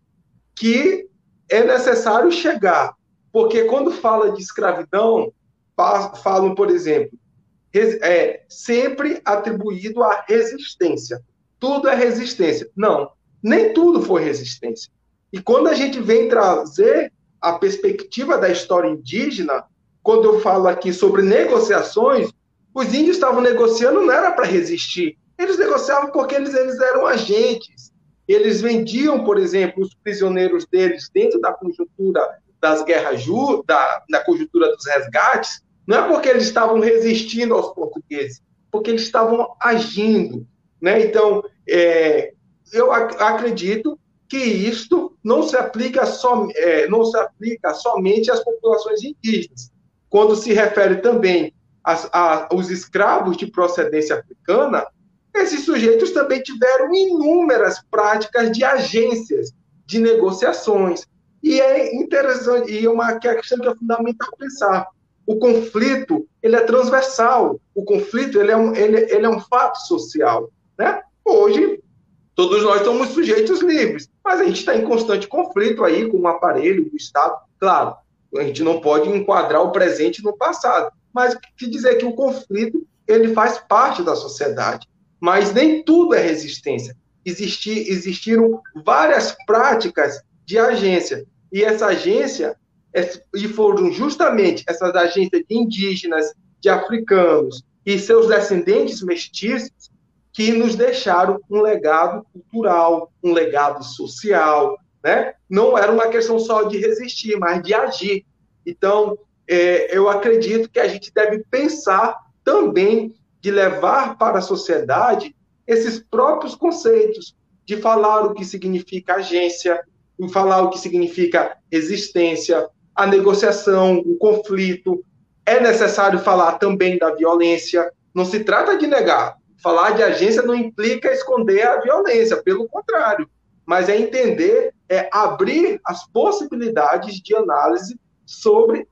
que é necessário chegar, porque quando fala de escravidão, falam, por exemplo, é sempre atribuído à resistência. Tudo é resistência. Não, nem tudo foi resistência. E quando a gente vem trazer a perspectiva da história indígena, quando eu falo aqui sobre negociações, os índios estavam negociando não era para resistir, eles negociavam porque eles, eles eram agentes. Eles vendiam, por exemplo, os prisioneiros deles dentro da conjuntura das guerras, da, da conjuntura dos resgates, não é porque eles estavam resistindo aos portugueses, porque eles estavam agindo. Né? Então, é, eu ac acredito que isto não se aplica, só, é, não se aplica somente às populações indígenas, quando se refere também as, a, os escravos de procedência africana, esses sujeitos também tiveram inúmeras práticas de agências, de negociações. E é interessante, e é uma questão que é fundamental pensar. O conflito, ele é transversal. O conflito, ele é um, ele, ele é um fato social. Né? Hoje, todos nós somos sujeitos livres, mas a gente está em constante conflito aí com o aparelho do Estado. Claro, a gente não pode enquadrar o presente no passado, mas que dizer que o conflito ele faz parte da sociedade. Mas nem tudo é resistência. Existir, existiram várias práticas de agência. E essa agência, e foram justamente essas agências de indígenas, de africanos e seus descendentes mestiços que nos deixaram um legado cultural, um legado social, né? Não era uma questão só de resistir, mas de agir. Então, é, eu acredito que a gente deve pensar também de levar para a sociedade esses próprios conceitos, de falar o que significa agência, de falar o que significa existência, a negociação, o conflito. É necessário falar também da violência. Não se trata de negar. Falar de agência não implica esconder a violência, pelo contrário. Mas é entender, é abrir as possibilidades de análise sobre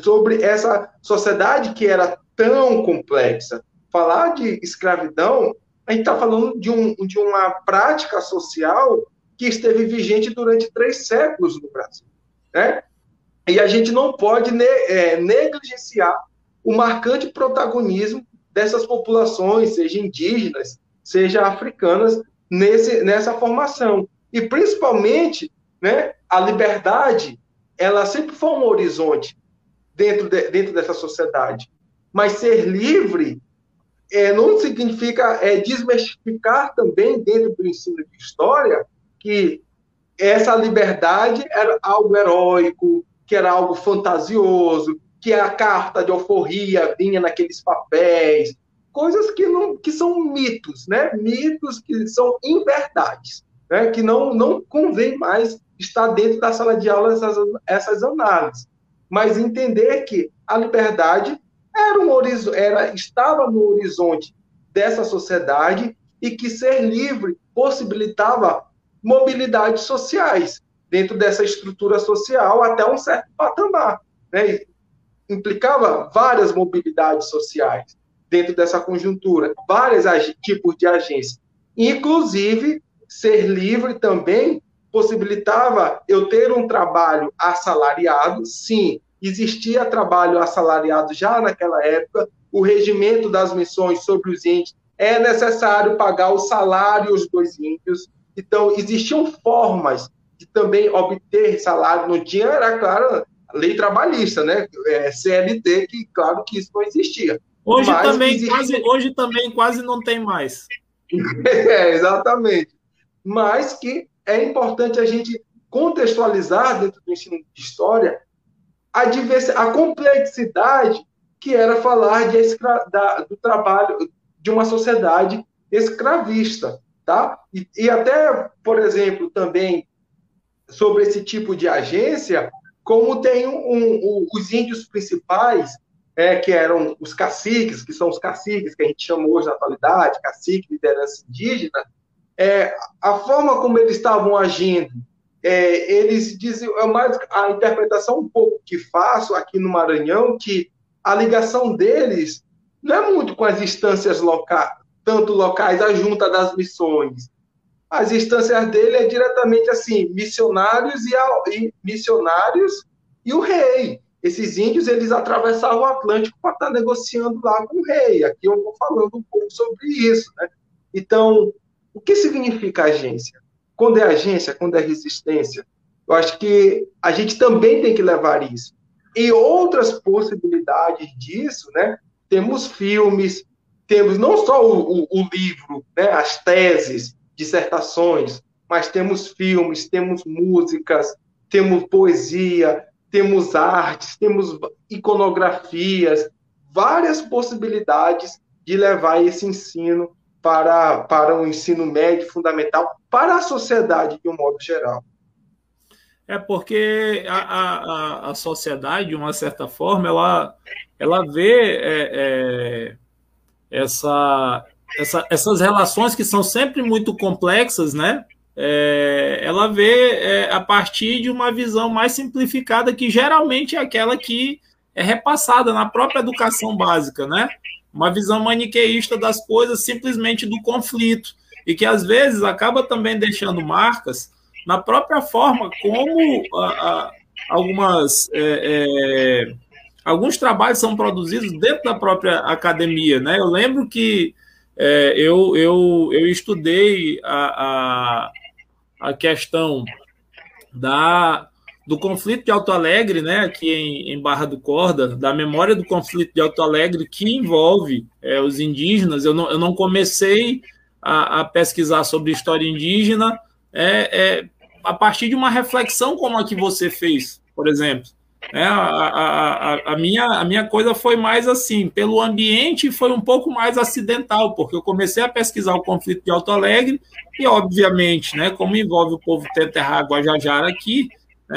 sobre essa sociedade que era tão complexa. Falar de escravidão, a gente está falando de, um, de uma prática social que esteve vigente durante três séculos no Brasil. Né? E a gente não pode ne é, negligenciar o marcante protagonismo dessas populações, seja indígenas, seja africanas, nesse, nessa formação. E, principalmente, né, a liberdade, ela sempre foi um horizonte dentro, de, dentro dessa sociedade. Mas ser livre é, não significa é, desmistificar também dentro do ensino de história que essa liberdade era algo heróico, que era algo fantasioso, que a carta de alforria vinha naqueles papéis, coisas que não que são mitos, né? Mitos que são inverdades, né? Que não não convém mais estar dentro da sala de aula essas, essas análises mas entender que a liberdade era um era estava no horizonte dessa sociedade e que ser livre possibilitava mobilidades sociais dentro dessa estrutura social até um certo patamar, né? implicava várias mobilidades sociais dentro dessa conjuntura, vários tipos de agência, inclusive ser livre também possibilitava eu ter um trabalho assalariado, sim, existia trabalho assalariado já naquela época, o regimento das missões sobre os índios é necessário pagar o salário dos índios, então existiam formas de também obter salário, não tinha, era claro, lei trabalhista, né, é, CLT, que claro que isso não existia. Hoje também, existia... quase, hoje também quase não tem mais. *laughs* é, exatamente. Mas que é importante a gente contextualizar dentro do ensino de história a, a complexidade que era falar de escra, da, do trabalho de uma sociedade escravista, tá? E, e, até, por exemplo, também sobre esse tipo de agência, como tem um, um, os índios principais, é, que eram os caciques, que são os caciques que a gente chama hoje na atualidade, cacique, liderança indígena, é, a forma como eles estavam agindo, é, eles dizem, é mais a interpretação um pouco que faço aqui no Maranhão, que a ligação deles não é muito com as instâncias locais, tanto locais, a junta das missões. As instâncias dele é diretamente assim, missionários e, a, e missionários e o rei. Esses índios, eles atravessavam o Atlântico para estar negociando lá com o rei. Aqui eu vou falando um pouco sobre isso, né? Então, o que significa agência? Quando é agência, quando é resistência? Eu acho que a gente também tem que levar isso. E outras possibilidades disso, né? Temos filmes, temos não só o, o, o livro, né? as teses, dissertações, mas temos filmes, temos músicas, temos poesia, temos artes, temos iconografias, várias possibilidades de levar esse ensino para, para o ensino médio fundamental, para a sociedade de um modo geral. É porque a, a, a sociedade, de uma certa forma, ela, ela vê é, é, essa, essa, essas relações que são sempre muito complexas, né? É, ela vê é, a partir de uma visão mais simplificada, que geralmente é aquela que é repassada na própria educação básica, né? Uma visão maniqueísta das coisas, simplesmente do conflito, e que às vezes acaba também deixando marcas na própria forma como a, a, algumas é, é, alguns trabalhos são produzidos dentro da própria academia, né? Eu lembro que é, eu, eu, eu estudei a, a, a questão da, do conflito de Alto Alegre, né, aqui em, em, Barra do Corda, da memória do conflito de Alto Alegre que envolve é, os indígenas. Eu não, eu não comecei a, a pesquisar sobre história indígena é, é, a partir de uma reflexão como a que você fez, por exemplo. É, a, a, a, minha, a minha coisa foi mais assim, pelo ambiente foi um pouco mais acidental, porque eu comecei a pesquisar o conflito de Alto Alegre e, obviamente, né, como envolve o povo Teterra Guajajara aqui,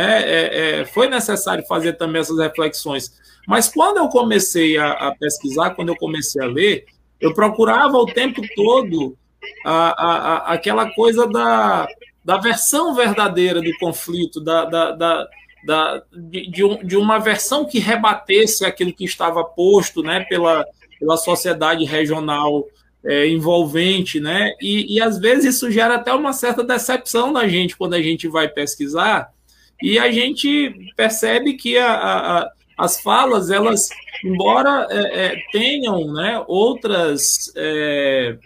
é, é, foi necessário fazer também essas reflexões. Mas quando eu comecei a, a, pesquisar, quando eu comecei a ler, eu procurava o tempo todo a, aquela coisa da, da versão verdadeira do conflito, da, da, da da, de, de, um, de, uma versão que rebatesse aquilo que estava posto né, pela, pela sociedade regional é, envolvente, né? E, e às vezes isso gera até uma certa decepção da gente quando a gente vai pesquisar e a gente percebe que a, a, as falas, elas, embora é, é, tenham né, outras é,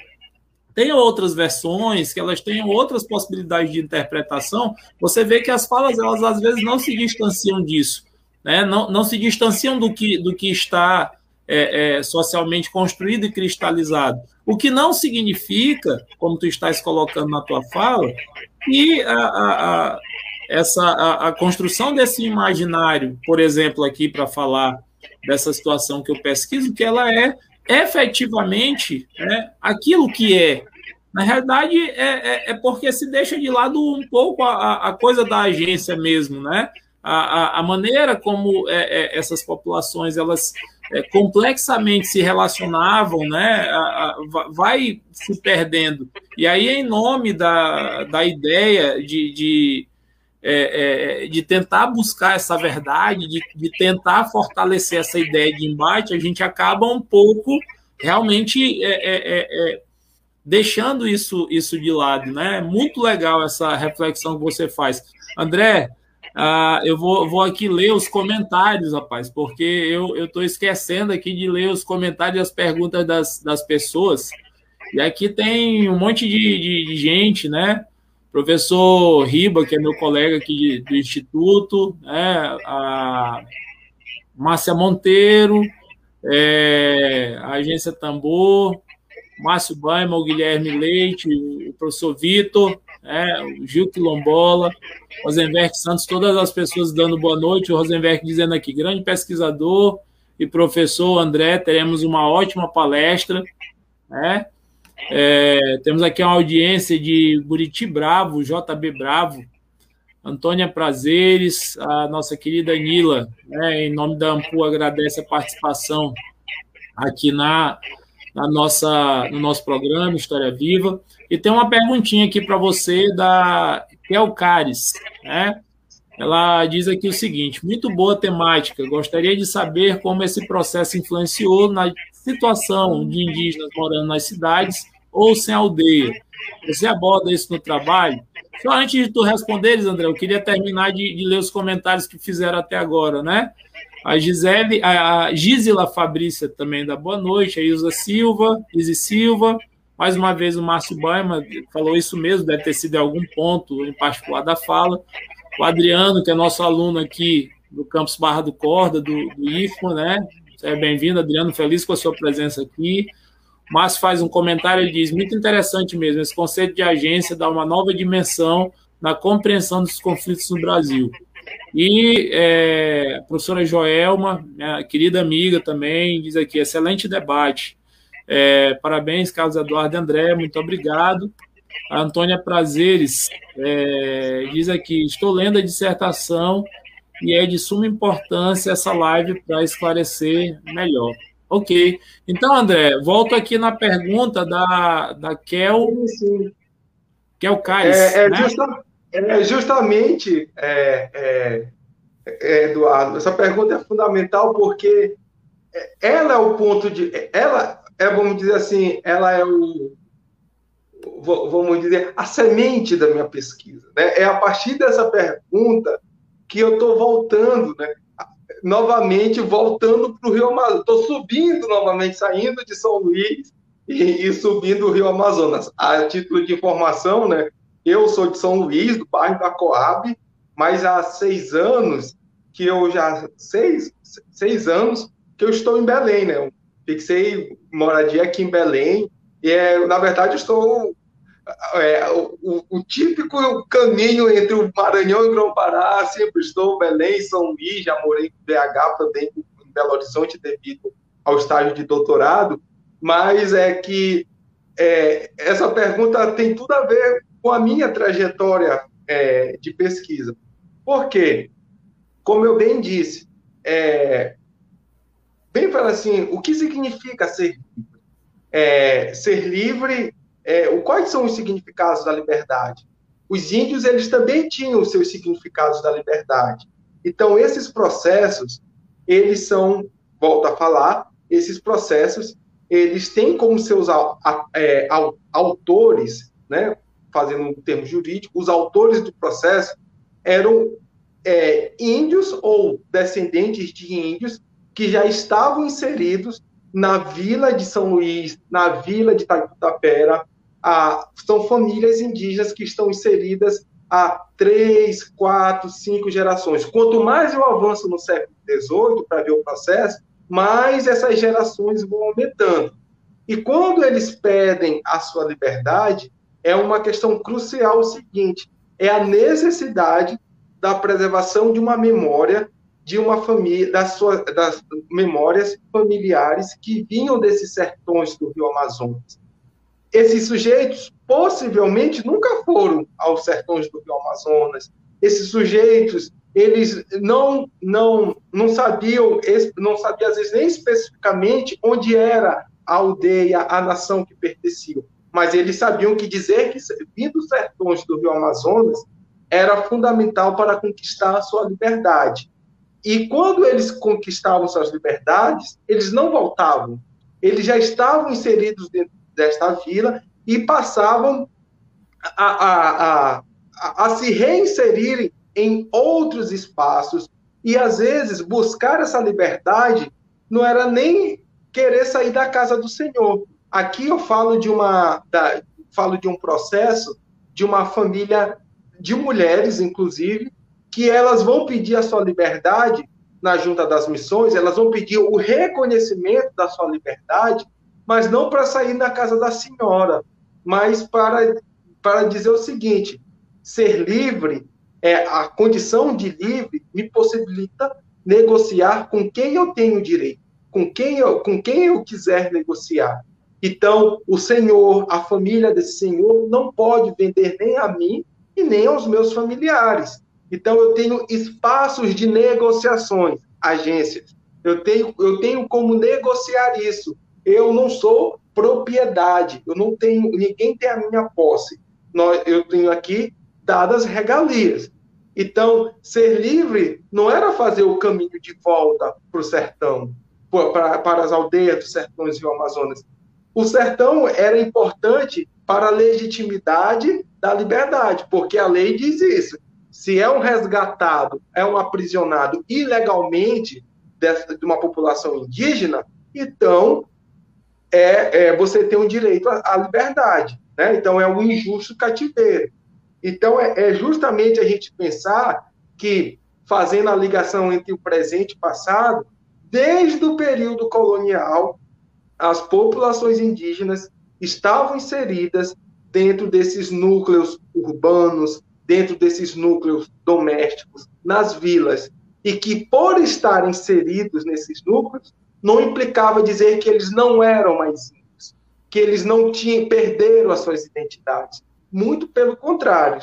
outras versões, que elas tenham outras possibilidades de interpretação, você vê que as falas, elas às vezes não se distanciam disso, né? não, não se distanciam do que, do que está é, é, socialmente construído e cristalizado. O que não significa, como tu estás colocando na tua fala, que a, a, a essa, a, a construção desse imaginário, por exemplo, aqui para falar dessa situação que eu pesquiso, que ela é efetivamente né, aquilo que é. Na realidade, é, é, é, porque se deixa de lado um pouco a, a coisa da agência mesmo, né? A, a, a maneira como é, é essas populações elas é, complexamente se relacionavam, né? vai se perdendo. E aí, em nome da, da ideia de, de é, é, de tentar buscar essa verdade, de, de, tentar fortalecer essa ideia de embate, a gente acaba um pouco realmente é, é, é, é deixando isso, isso de lado. Né? Muito legal essa reflexão que você faz. André, uh, eu vou, vou aqui ler os comentários, rapaz, porque eu estou esquecendo aqui de ler os comentários e as perguntas das, das pessoas. E aqui tem um monte de, de, de gente, né? Professor Riba, que é meu colega aqui do Instituto, né, a Márcia Monteiro, é, a Agência Tambor, Márcio Baima, o Guilherme Leite, o professor Vitor, é, o Gil Quilombola, Rosenberg Santos, todas as pessoas dando boa noite, o Rosenberg dizendo aqui, grande pesquisador e professor André, teremos uma ótima palestra, né? É, temos aqui uma audiência de Buriti Bravo, JB Bravo, Antônia Prazeres, a nossa querida Nila, né, em nome da Ampu, agradece a participação aqui na, na nossa, no nosso programa História Viva. E tem uma perguntinha aqui para você da Kel Cares, né? Ela diz aqui o seguinte: muito boa temática. Gostaria de saber como esse processo influenciou na situação de indígenas morando nas cidades ou sem aldeia. Você aborda isso no trabalho? Só antes de tu responderes, André, eu queria terminar de, de, ler os comentários que fizeram até agora, né? A Gisele, a Gisela Fabrícia também da boa noite, a Ilza Silva, Izzy Silva, mais uma vez o Márcio Baima falou isso mesmo, deve ter sido em algum ponto em particular da fala. O Adriano, que é nosso aluno aqui do campus Barra do Corda, do, do IFMA, né? É bem-vindo, Adriano, feliz com a sua presença aqui. Márcio faz um comentário e diz: muito interessante mesmo, esse conceito de agência dá uma nova dimensão na compreensão dos conflitos no Brasil. E é, a professora Joelma, minha querida amiga também, diz aqui: excelente debate. É, parabéns, Carlos Eduardo André, muito obrigado. A Antônia Prazeres é, diz aqui: estou lendo a dissertação e é de suma importância essa live para esclarecer melhor. Ok. Então, André, volto aqui na pergunta da, da Kel. Sim. Kel Caes. É, é, né? justa, é justamente, é, é, é, Eduardo, essa pergunta é fundamental porque ela é o ponto de. Ela é, vamos dizer assim, ela é o. Vamos dizer, a semente da minha pesquisa. Né? É a partir dessa pergunta que eu estou voltando, né? novamente voltando para o Rio Amazonas. Estou subindo novamente, saindo de São Luís e, e, subindo o Rio Amazonas. A título de informação, né? Eu sou de São Luís, do bairro da Coab, mas há seis anos que eu já seis, seis anos que eu estou em Belém, né? Eu fixei moradia aqui em Belém e é, na verdade estou é, o, o, típico caminho entre o Maranhão e o Grão-Pará, sempre estou em Belém, São Luís, já morei em BH também, em Belo Horizonte, devido ao estágio de doutorado, mas é que é, essa pergunta tem tudo a ver com a minha trajetória é, de pesquisa. Por quê? Como eu bem disse, é, bem fala assim, o que significa ser livre? É, ser livre é, quais são os significados da liberdade? Os índios, eles também tinham os seus significados da liberdade. Então, esses processos, eles são, volto a falar, esses processos, eles têm como seus é, autores, né, fazendo um termo jurídico, os autores do processo eram é, índios ou descendentes de índios que já estavam inseridos na vila de São Luís, na vila de Tapera, ah, são famílias indígenas que estão inseridas há três, quatro, cinco gerações. Quanto mais eu avanço no século XVIII para ver o processo, mais essas gerações vão aumentando. E quando eles pedem a sua liberdade, é uma questão crucial o seguinte: é a necessidade da preservação de uma memória de uma família, das, suas, das memórias familiares que vinham desses sertões do Rio Amazonas esses sujeitos possivelmente nunca foram aos sertões do Rio Amazonas. Esses sujeitos, eles não não não sabiam, não sabiam às vezes nem especificamente onde era a aldeia, a nação que pertenciam, mas eles sabiam que dizer que vir dos sertões do Rio Amazonas era fundamental para conquistar a sua liberdade. E quando eles conquistavam suas liberdades, eles não voltavam. Eles já estavam inseridos dentro desta vila e passavam a, a, a, a, se reinserirem em outros espaços e às vezes buscar essa liberdade não era nem querer sair da casa do Senhor. Aqui eu falo de uma da, falo de um processo de uma família de mulheres, inclusive, que elas vão pedir a sua liberdade na junta das missões, elas vão pedir o reconhecimento da sua liberdade mas não para sair na casa da senhora, mas para, para dizer o seguinte: ser livre, é a condição de livre me possibilita negociar com quem eu tenho direito, com quem eu, com quem eu quiser negociar. Então, o Senhor, a família desse Senhor, não pode vender nem a mim e nem aos meus familiares. Então, eu tenho espaços de negociações, agências. Eu tenho, eu tenho como negociar isso eu não sou propriedade, eu não tenho, ninguém tem a minha posse. Eu tenho aqui dadas regalias. Então, ser livre não era fazer o caminho de volta para o sertão, para, para as aldeias dos sertões e Amazonas. O sertão era importante para a legitimidade da liberdade, porque a lei diz isso. Se é um resgatado, é um aprisionado ilegalmente de uma população indígena, então é, é você ter um direito à, à liberdade. Né? Então, é um injusto cativeiro. Então, é, é justamente a gente pensar que, fazendo a ligação entre o presente e o passado, desde o período colonial, as populações indígenas estavam inseridas dentro desses núcleos urbanos, dentro desses núcleos domésticos, nas vilas, e que, por estar inseridos nesses núcleos, não implicava dizer que eles não eram mais índios, que eles não tinham perderam as suas identidades. Muito pelo contrário,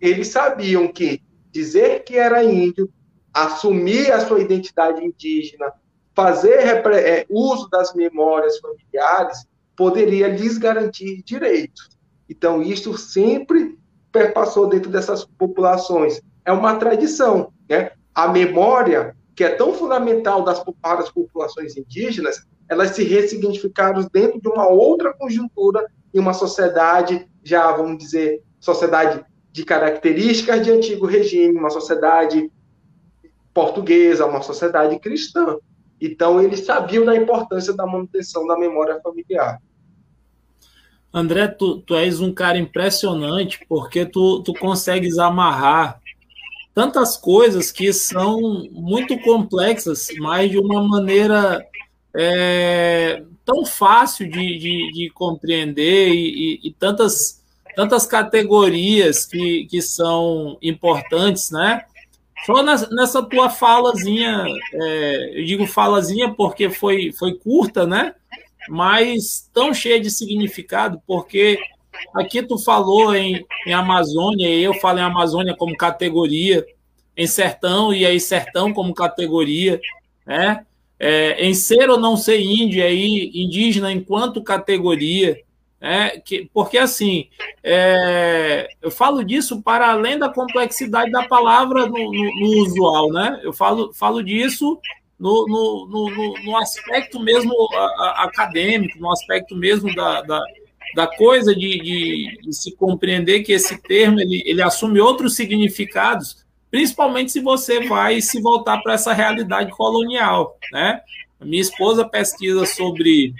eles sabiam que dizer que era índio assumir a sua identidade indígena, fazer é, uso das memórias familiares, poderia lhes garantir direitos. Então, isso sempre perpassou dentro dessas populações. É uma tradição. Né? A memória, que é tão fundamental das, para as populações indígenas, elas se ressignificaram dentro de uma outra conjuntura em uma sociedade, já vamos dizer, sociedade de características de antigo regime, uma sociedade portuguesa, uma sociedade cristã. Então, eles sabiam da importância da manutenção da memória familiar. André, tu, tu és um cara impressionante porque tu, tu consegues amarrar tantas coisas que são muito complexas, mas de uma maneira é, tão fácil de, de, de compreender e, e, e, tantas, tantas categorias que, que são importantes, né? Só nessa tua falazinha, é, eu digo falazinha porque foi, foi curta, né? Mas tão cheia de significado, porque aqui tu falou em, em Amazônia, e eu falo em Amazônia como categoria, em sertão, e aí sertão como categoria, né? É, em ser ou não ser índio, aí indígena enquanto categoria, é, que, porque, assim, é, eu falo disso para além da complexidade da palavra no, no, no usual, né? Eu falo, falo disso no, no, no aspecto mesmo acadêmico, no aspecto mesmo da, da, da coisa de, de, de, se compreender que esse termo ele, ele assume outros significados, principalmente se você vai se voltar para essa realidade colonial, né? A minha esposa pesquisa sobre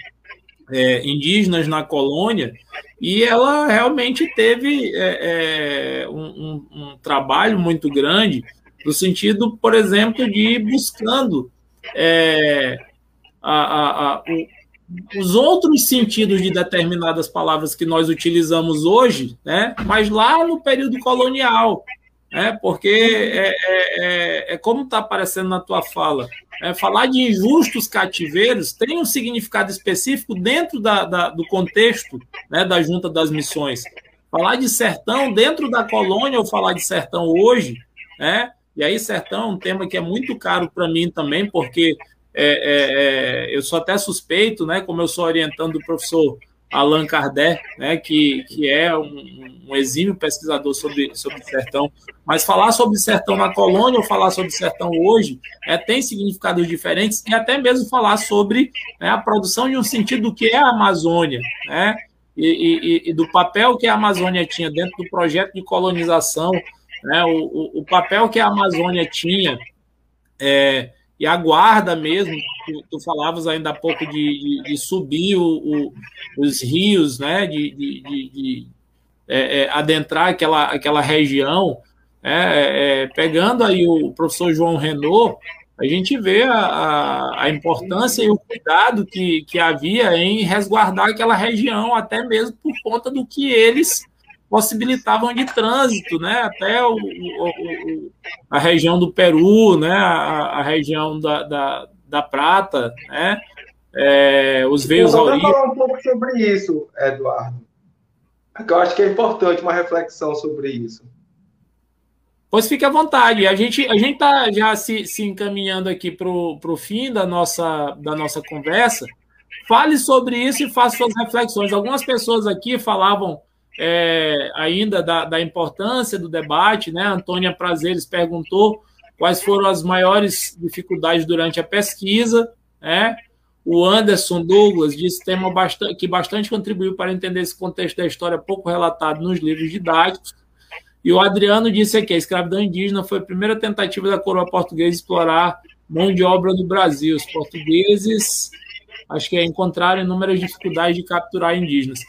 é, indígenas na colônia, e ela realmente teve é, é, um, um, trabalho muito grande no sentido, por exemplo, de ir buscando é, a, a, a, os outros sentidos de determinadas palavras que nós utilizamos hoje, né? mas lá no período colonial, né? porque é, é, é, é como está aparecendo na tua fala, é, falar de injustos cativeiros tem um significado específico dentro da, da, do contexto né, da Junta das Missões. Falar de sertão dentro da colônia ou falar de sertão hoje, né? E aí, sertão é um tema que é muito caro para mim também, porque é, é, é, eu sou até suspeito, né? Como eu sou orientando o professor Allan Kardec, né, que, que é um, um, exímio pesquisador sobre, sobre sertão. Mas falar sobre sertão na colônia ou falar sobre sertão hoje é, tem significados diferentes e até mesmo falar sobre né, a produção de um sentido do que é a Amazônia, né, e, e, e, do papel que a Amazônia tinha dentro do projeto de colonização, né, o, o, papel que a Amazônia tinha. É, e a guarda mesmo, tu, tu falavas ainda há pouco de, de, de subir o, os rios, né, de, de é, é, adentrar aquela, aquela região, né, é, pegando aí o professor João Renault, a gente vê a, a, a, importância e o cuidado que, que havia em resguardar aquela região, até mesmo por conta do que eles possibilitavam de trânsito, né, até o, o, a região do Peru, né, a, a região da, da, da, Prata, né, é, os veios Vou falar um pouco sobre isso, Eduardo. Eu acho que é importante uma reflexão sobre isso. Pois fique à vontade. A gente a gente está já se, se encaminhando aqui para o fim da nossa, da nossa conversa. Fale sobre isso e faça suas reflexões. Algumas pessoas aqui falavam é, ainda da, da, importância do debate, né? Antônia Prazeres perguntou quais foram as maiores dificuldades durante a pesquisa, né? O Anderson Douglas disse tema bastante, que bastante contribuiu para entender esse contexto da história pouco relatado nos livros didáticos. E o Adriano disse aqui: a escravidão indígena foi a primeira tentativa da coroa portuguesa explorar mão de obra no Brasil. Os portugueses, acho que é, encontraram inúmeras dificuldades de capturar indígenas.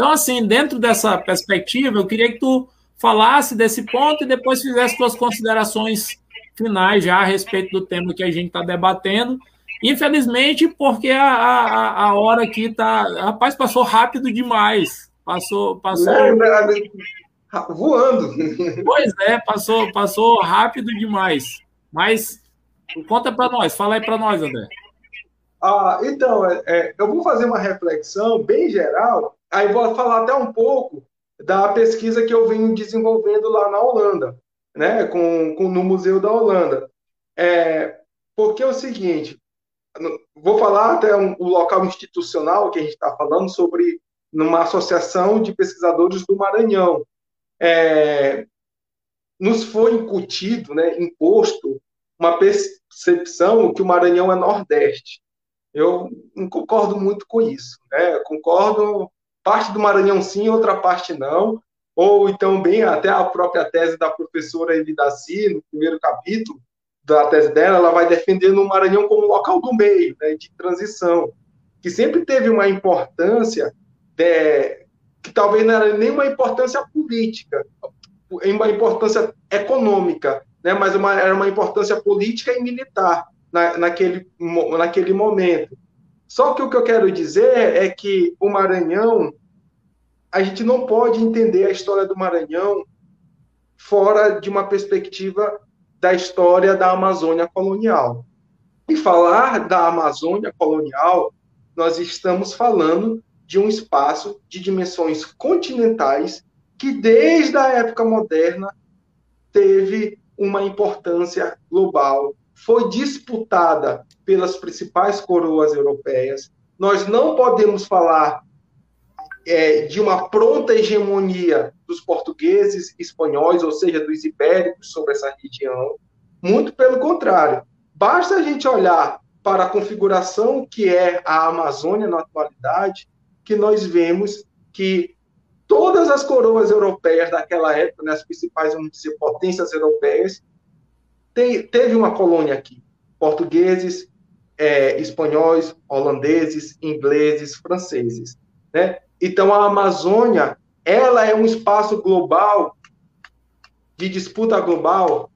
Então, assim, dentro dessa perspectiva, eu queria que tu falasse desse ponto e depois fizesse suas considerações finais já a respeito do tema que a gente está debatendo. Infelizmente, porque a, a, a hora aqui está. Rapaz, passou rápido demais. Passou. passou... voando. *laughs* Pois é, passou, passou rápido demais. Mas conta para nós, fala aí para nós, André. Ah, então, é, é, eu vou fazer uma reflexão bem geral Aí vou falar até um pouco da pesquisa que eu venho desenvolvendo lá na Holanda, né, com, com no Museu da Holanda. É, porque é o seguinte, vou falar até um, o local institucional que a gente está falando sobre numa associação de pesquisadores do Maranhão. É, nos foi incutido, né, imposto, uma percepção que o Maranhão é Nordeste. Eu não concordo muito com isso. Né? Concordo, parte do Maranhão sim, outra parte não. Ou então, bem, até a própria tese da professora Evidaci, no primeiro capítulo da tese dela, ela vai defendendo o Maranhão como local do meio, né, de transição, que sempre teve uma importância, de, que talvez não era nem uma importância política, uma importância econômica, né, mas uma, era uma importância política e militar na, naquele, naquele momento. Só que o que eu quero dizer é que o Maranhão, a gente não pode entender a história do Maranhão fora de uma perspectiva da história da Amazônia colonial. E falar da Amazônia colonial, nós estamos falando de um espaço de dimensões continentais que, desde a época moderna, teve uma importância global, foi disputada pelas principais coroas europeias. Nós não podemos falar é, de uma pronta hegemonia dos portugueses, espanhóis, ou seja, dos ibéricos sobre essa região. Muito pelo contrário. Basta a gente olhar para a configuração que é a Amazônia na atualidade, que nós vemos que todas as coroas europeias daquela época, né, as principais, vamos dizer, potências europeias, tem, teve uma colônia aqui. Portugueses, é, espanhóis, holandeses, ingleses, franceses. Né? Então, a Amazônia, ela é um espaço global, de disputa global,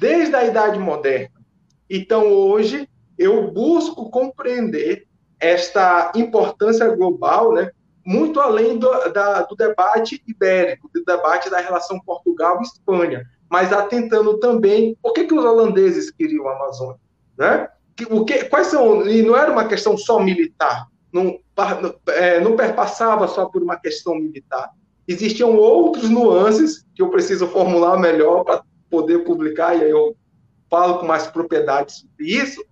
desde a Idade Moderna. Então, hoje, eu busco compreender esta importância global, né, muito além do, da, do debate ibérico, do debate da relação Portugal-Espanha, mas atentando também por que, que os holandeses queriam a Amazônia, né? O que, quais são e não era uma questão só militar, não, é, não perpassava só por uma questão militar. Existiam outros nuances que eu preciso formular melhor para poder publicar e aí eu falo com mais propriedade sobre isso,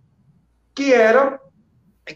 que era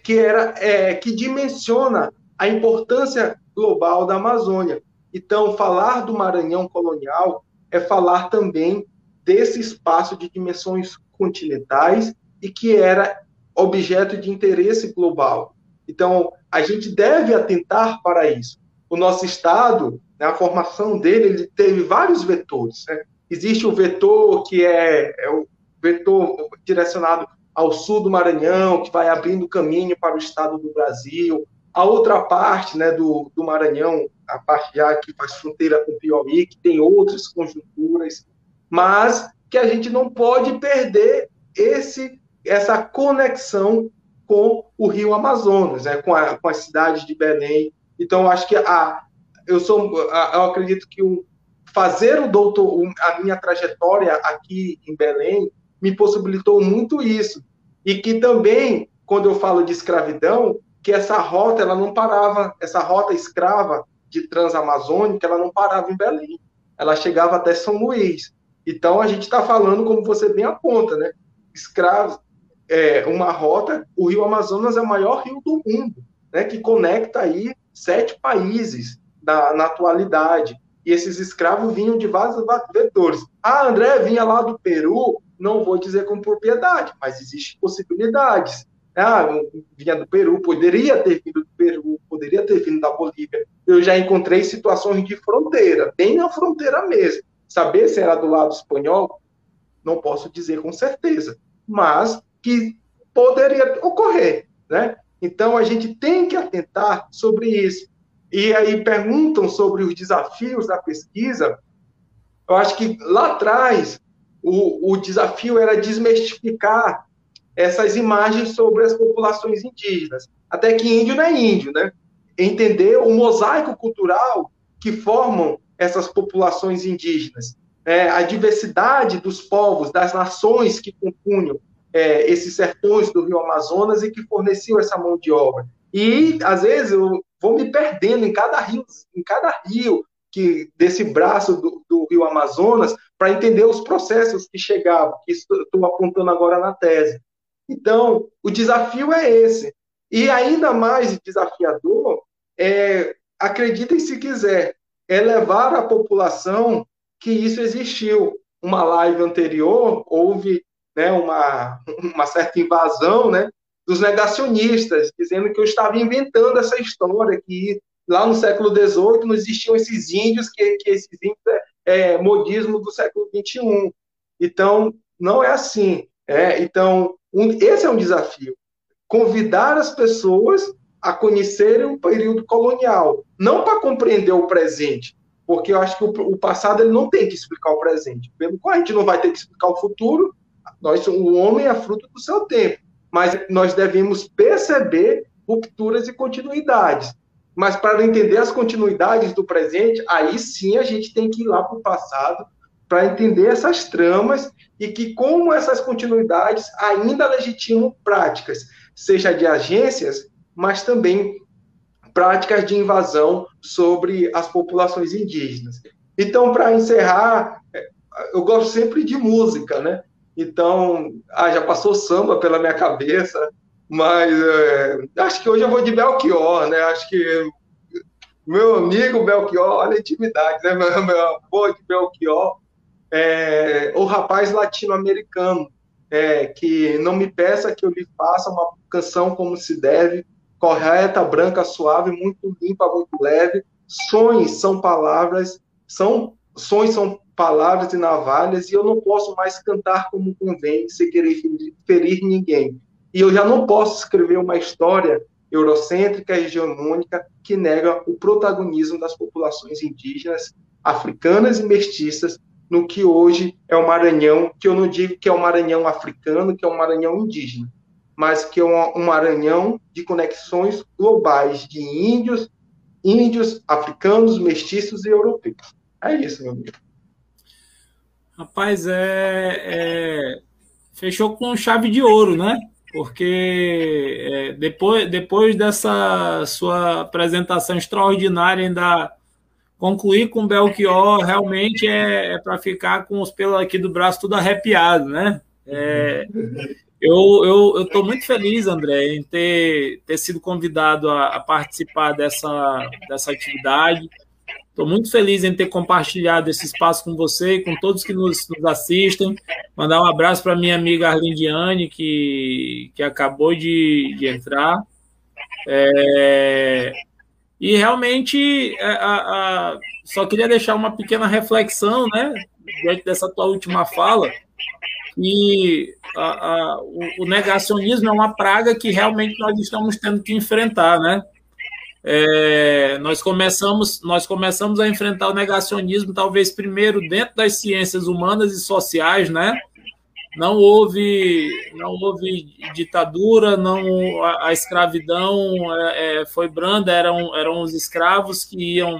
que era é, que dimensiona a importância global da Amazônia. Então, falar do Maranhão colonial é falar também desse espaço de dimensões continentais e que era objeto de interesse global. Então, a gente deve atentar para isso. O nosso Estado, né, a formação dele, ele teve vários vetores. Né? Existe o vetor que é, é o vetor direcionado ao sul do Maranhão, que vai abrindo caminho para o Estado do Brasil, a outra parte né, do, do Maranhão, a parte já que faz fronteira com o Piauí, que tem outras conjunturas, mas que a gente não pode perder esse, essa conexão com o Rio Amazonas, né, com, a, com as cidades de Belém. Então, acho que a, eu, sou, eu acredito que o, fazer o doutor, a minha trajetória aqui em Belém me possibilitou muito isso. E que também, quando eu falo de escravidão, que essa rota ela não parava, essa rota escrava de transamazônica, ela não parava em Belém, ela chegava até São Luís. Então a gente está falando, como você bem aponta, né? Escravos, é, uma rota, o Rio Amazonas é o maior rio do mundo, né? Que conecta aí sete países da, na atualidade. E esses escravos vinham de vários vetores. Ah, André vinha lá do Peru, não vou dizer com propriedade, mas existem possibilidades. Ah, vinha do Peru, poderia ter vindo do Peru, poderia ter vindo da Bolívia. Eu já encontrei situações de fronteira, bem na fronteira mesmo. Saber se era do lado espanhol, não posso dizer com certeza, mas que poderia ocorrer, né? Então a gente tem que atentar sobre isso. E aí perguntam sobre os desafios da pesquisa. Eu acho que lá atrás o, o desafio era desmistificar essas imagens sobre as populações indígenas. Até que índio não é índio, né? Entender o mosaico cultural que formam essas populações indígenas, é, a diversidade dos povos, das nações que compunham é, esses sertões do Rio Amazonas e que forneciam essa mão de obra. E às vezes eu vou me perdendo em cada rio, em cada rio que desse braço do, do Rio Amazonas, para entender os processos que chegavam, que estou apontando agora na tese. Então, o desafio é esse. E ainda mais desafiador é, acreditem se quiser, é levar à população que isso existiu. Uma live anterior, houve né, uma, *laughs* uma certa invasão né, dos negacionistas, dizendo que eu estava inventando essa história, que lá no século XVIII não existiam esses índios, que, que esses índios é, é modismo do século XXI. Então, não é assim. É, então, um, esse é um desafio. Convidar as pessoas a conhecerem o período colonial, não para compreender o presente, porque eu acho que o, o, passado ele não tem que explicar o presente. Pelo qual a gente não vai ter que explicar o futuro, nós, o homem é fruto do seu tempo, mas nós devemos perceber rupturas e continuidades. Mas para entender as continuidades do presente, aí sim a gente tem que ir lá para o passado para entender essas tramas e que como essas continuidades ainda legitimam práticas, seja de agências, mas também práticas de invasão sobre as populações indígenas. Então, para encerrar, eu gosto sempre de música, né? Então, ah, já passou samba pela minha cabeça, mas é, acho que hoje eu vou de Belchior, né? Acho que meu amigo Belchior, olha a intimidade, né? *laughs* Meu, meu avô de Belchior, é, o rapaz latino-americano, é, que não me peça que eu lhe faça uma canção como se deve, correta, branca, suave, muito limpa, muito leve. Sons são palavras, são sons são palavras e navalhas, e eu não posso mais cantar como convém, sem querer ferir ninguém. E eu já não posso escrever uma história eurocêntrica e hegemônica que nega o protagonismo das populações indígenas, africanas e mestiças no que hoje é o Maranhão, que eu não digo que é o Maranhão africano, que é o Maranhão indígena, mas que é um, Maranhão de conexões globais de índios, índios, africanos, mestiços e europeus. É isso, meu amigo. Rapaz, é, é, fechou com chave de ouro, né? Porque é, depois, depois dessa sua apresentação extraordinária, ainda concluir com Belchior realmente é, é para ficar com os pelos aqui do braço tudo arrepiado, né? É, eu estou muito feliz, André, em ter, ter sido convidado a, a participar dessa, dessa atividade. Estou muito feliz em ter compartilhado esse espaço com você e com todos que nos, nos assistem. Mandar um abraço para minha amiga Arlindiane, que, que acabou de, de entrar. É, e realmente é, a, a, só queria deixar uma pequena reflexão, né, diante dessa tua última fala, e a, o, o, negacionismo é uma praga que realmente nós estamos tendo que enfrentar, né? É, nós começamos nós começamos a enfrentar o negacionismo talvez primeiro dentro das ciências humanas e sociais, né? Não houve não houve ditadura, não a, a escravidão é, é foi branda, eram eram os escravos que iam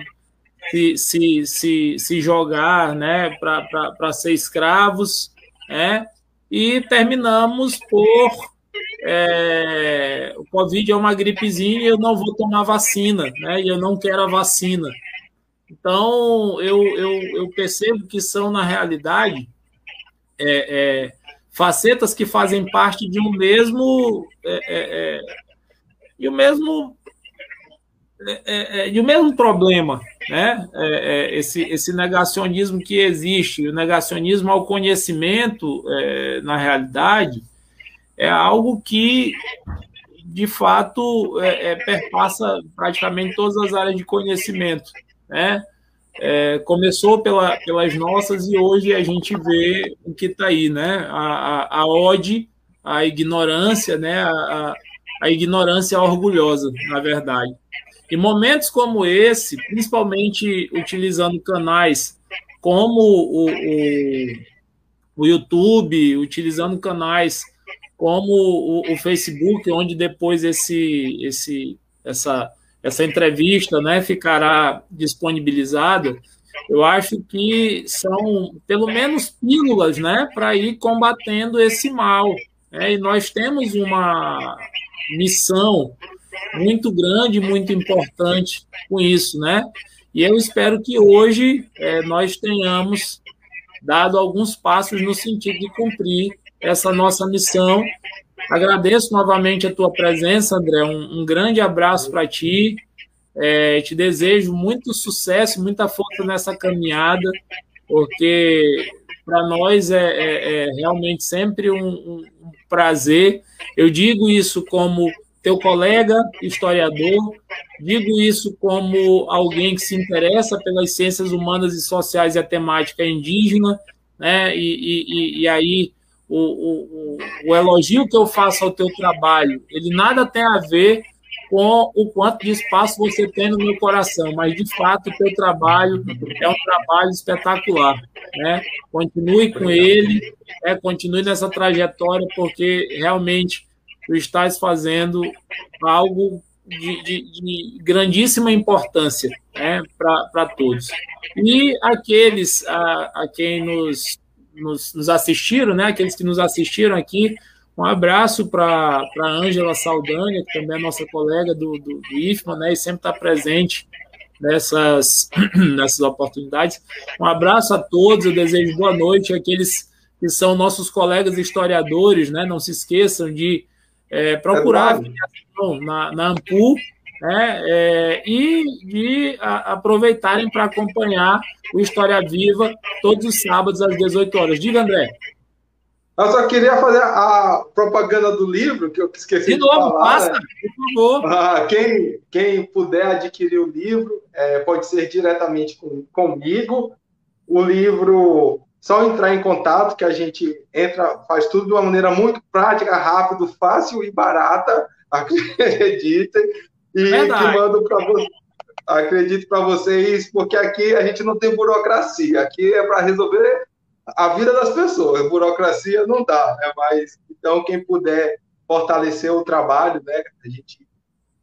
se, se, se, se jogar, né, para ser escravos né? E terminamos por é, o Covid é uma gripezinha e eu não vou tomar vacina, né? E eu não quero a vacina. Então, eu, eu, eu percebo que são, na realidade, é, é, facetas que fazem parte de um mesmo. É, é, é e o mesmo é, e o mesmo problema, né? Esse, esse negacionismo que existe, o negacionismo ao conhecimento, na realidade, é algo que, de fato, perpassa praticamente todas as áreas de conhecimento, né? começou pela, pelas nossas e hoje a gente vê o que está aí, né? A, a, a ode, a ignorância, né? A, a, a ignorância orgulhosa, na verdade. E momentos como esse, principalmente utilizando canais como o, o, o YouTube, utilizando canais como o, o, Facebook, onde depois esse, esse, essa, essa entrevista né, ficará disponibilizada, eu acho que são pelo menos pílulas né, para ir combatendo esse mal. Né? E nós temos uma missão muito grande, muito importante com isso, né? E eu espero que hoje é, nós tenhamos dado alguns passos no sentido de cumprir essa nossa missão. Agradeço novamente a tua presença, André. Um, um grande abraço para ti. É, te desejo muito sucesso, muita força nessa caminhada, porque para nós é, é, é, realmente sempre um, um, prazer. Eu digo isso como teu colega historiador, digo isso como alguém que se interessa pelas ciências humanas e sociais e a temática indígena, né? E, e, e aí o, o, o elogio que eu faço ao teu trabalho, ele nada tem a ver com o quanto de espaço você tem no meu coração, mas de fato o teu trabalho é um trabalho espetacular, né? Continue com ele, né? continue nessa trajetória, porque realmente tu estás fazendo algo de, de, de grandíssima importância né? para todos. E aqueles a, a quem nos, nos, nos assistiram, né? aqueles que nos assistiram aqui, um abraço para a Ângela Saldanha, que também é nossa colega do, do, do IFMA, né, e sempre está presente nessas, *clears throat* nessas oportunidades. Um abraço a todos, eu desejo boa noite àqueles que são nossos colegas historiadores, né, não se esqueçam de é, procurar a na, na AMPU né, é, e de a, aproveitarem para acompanhar o História Viva todos os sábados às 18 horas. Diga, André. Eu só queria fazer a propaganda do livro, que eu esqueci de, de novo, falar. Passa, né? por favor. Ah, quem, quem puder adquirir o livro, é, pode ser diretamente com, comigo. O livro, só entrar em contato, que a gente entra, faz tudo de uma maneira muito prática, rápido, fácil e barata, *laughs* acreditem. E Verdade. que mando para vocês acredito para vocês, porque aqui a gente não tem burocracia, aqui é para resolver a vida das pessoas. Burocracia não dá, né? Mas então quem puder fortalecer o trabalho, né? A gente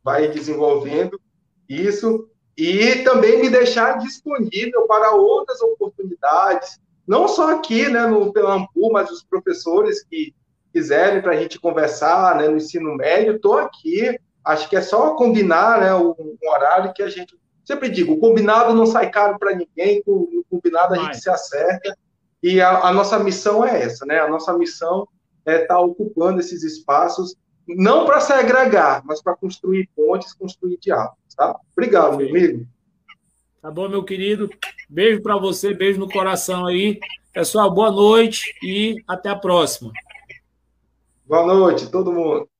vai desenvolvendo isso e também me deixar disponível para outras oportunidades, não só aqui, né, no Pelampu, mas os professores que quiserem para a gente conversar, né, no ensino médio, estou aqui. Acho que é só combinar, né, um, horário que a gente sempre digo, o combinado não sai caro para ninguém, o combinado a gente se acerta e a, a, nossa missão é essa, né? A nossa missão é estar tá ocupando esses espaços, não para se agregar, mas para construir pontes, construir diálogos, tá? Obrigado, meu amigo. Tá bom, meu querido. Beijo para você, beijo no coração aí. Pessoal, boa noite e até a próxima. Boa noite, todo mundo.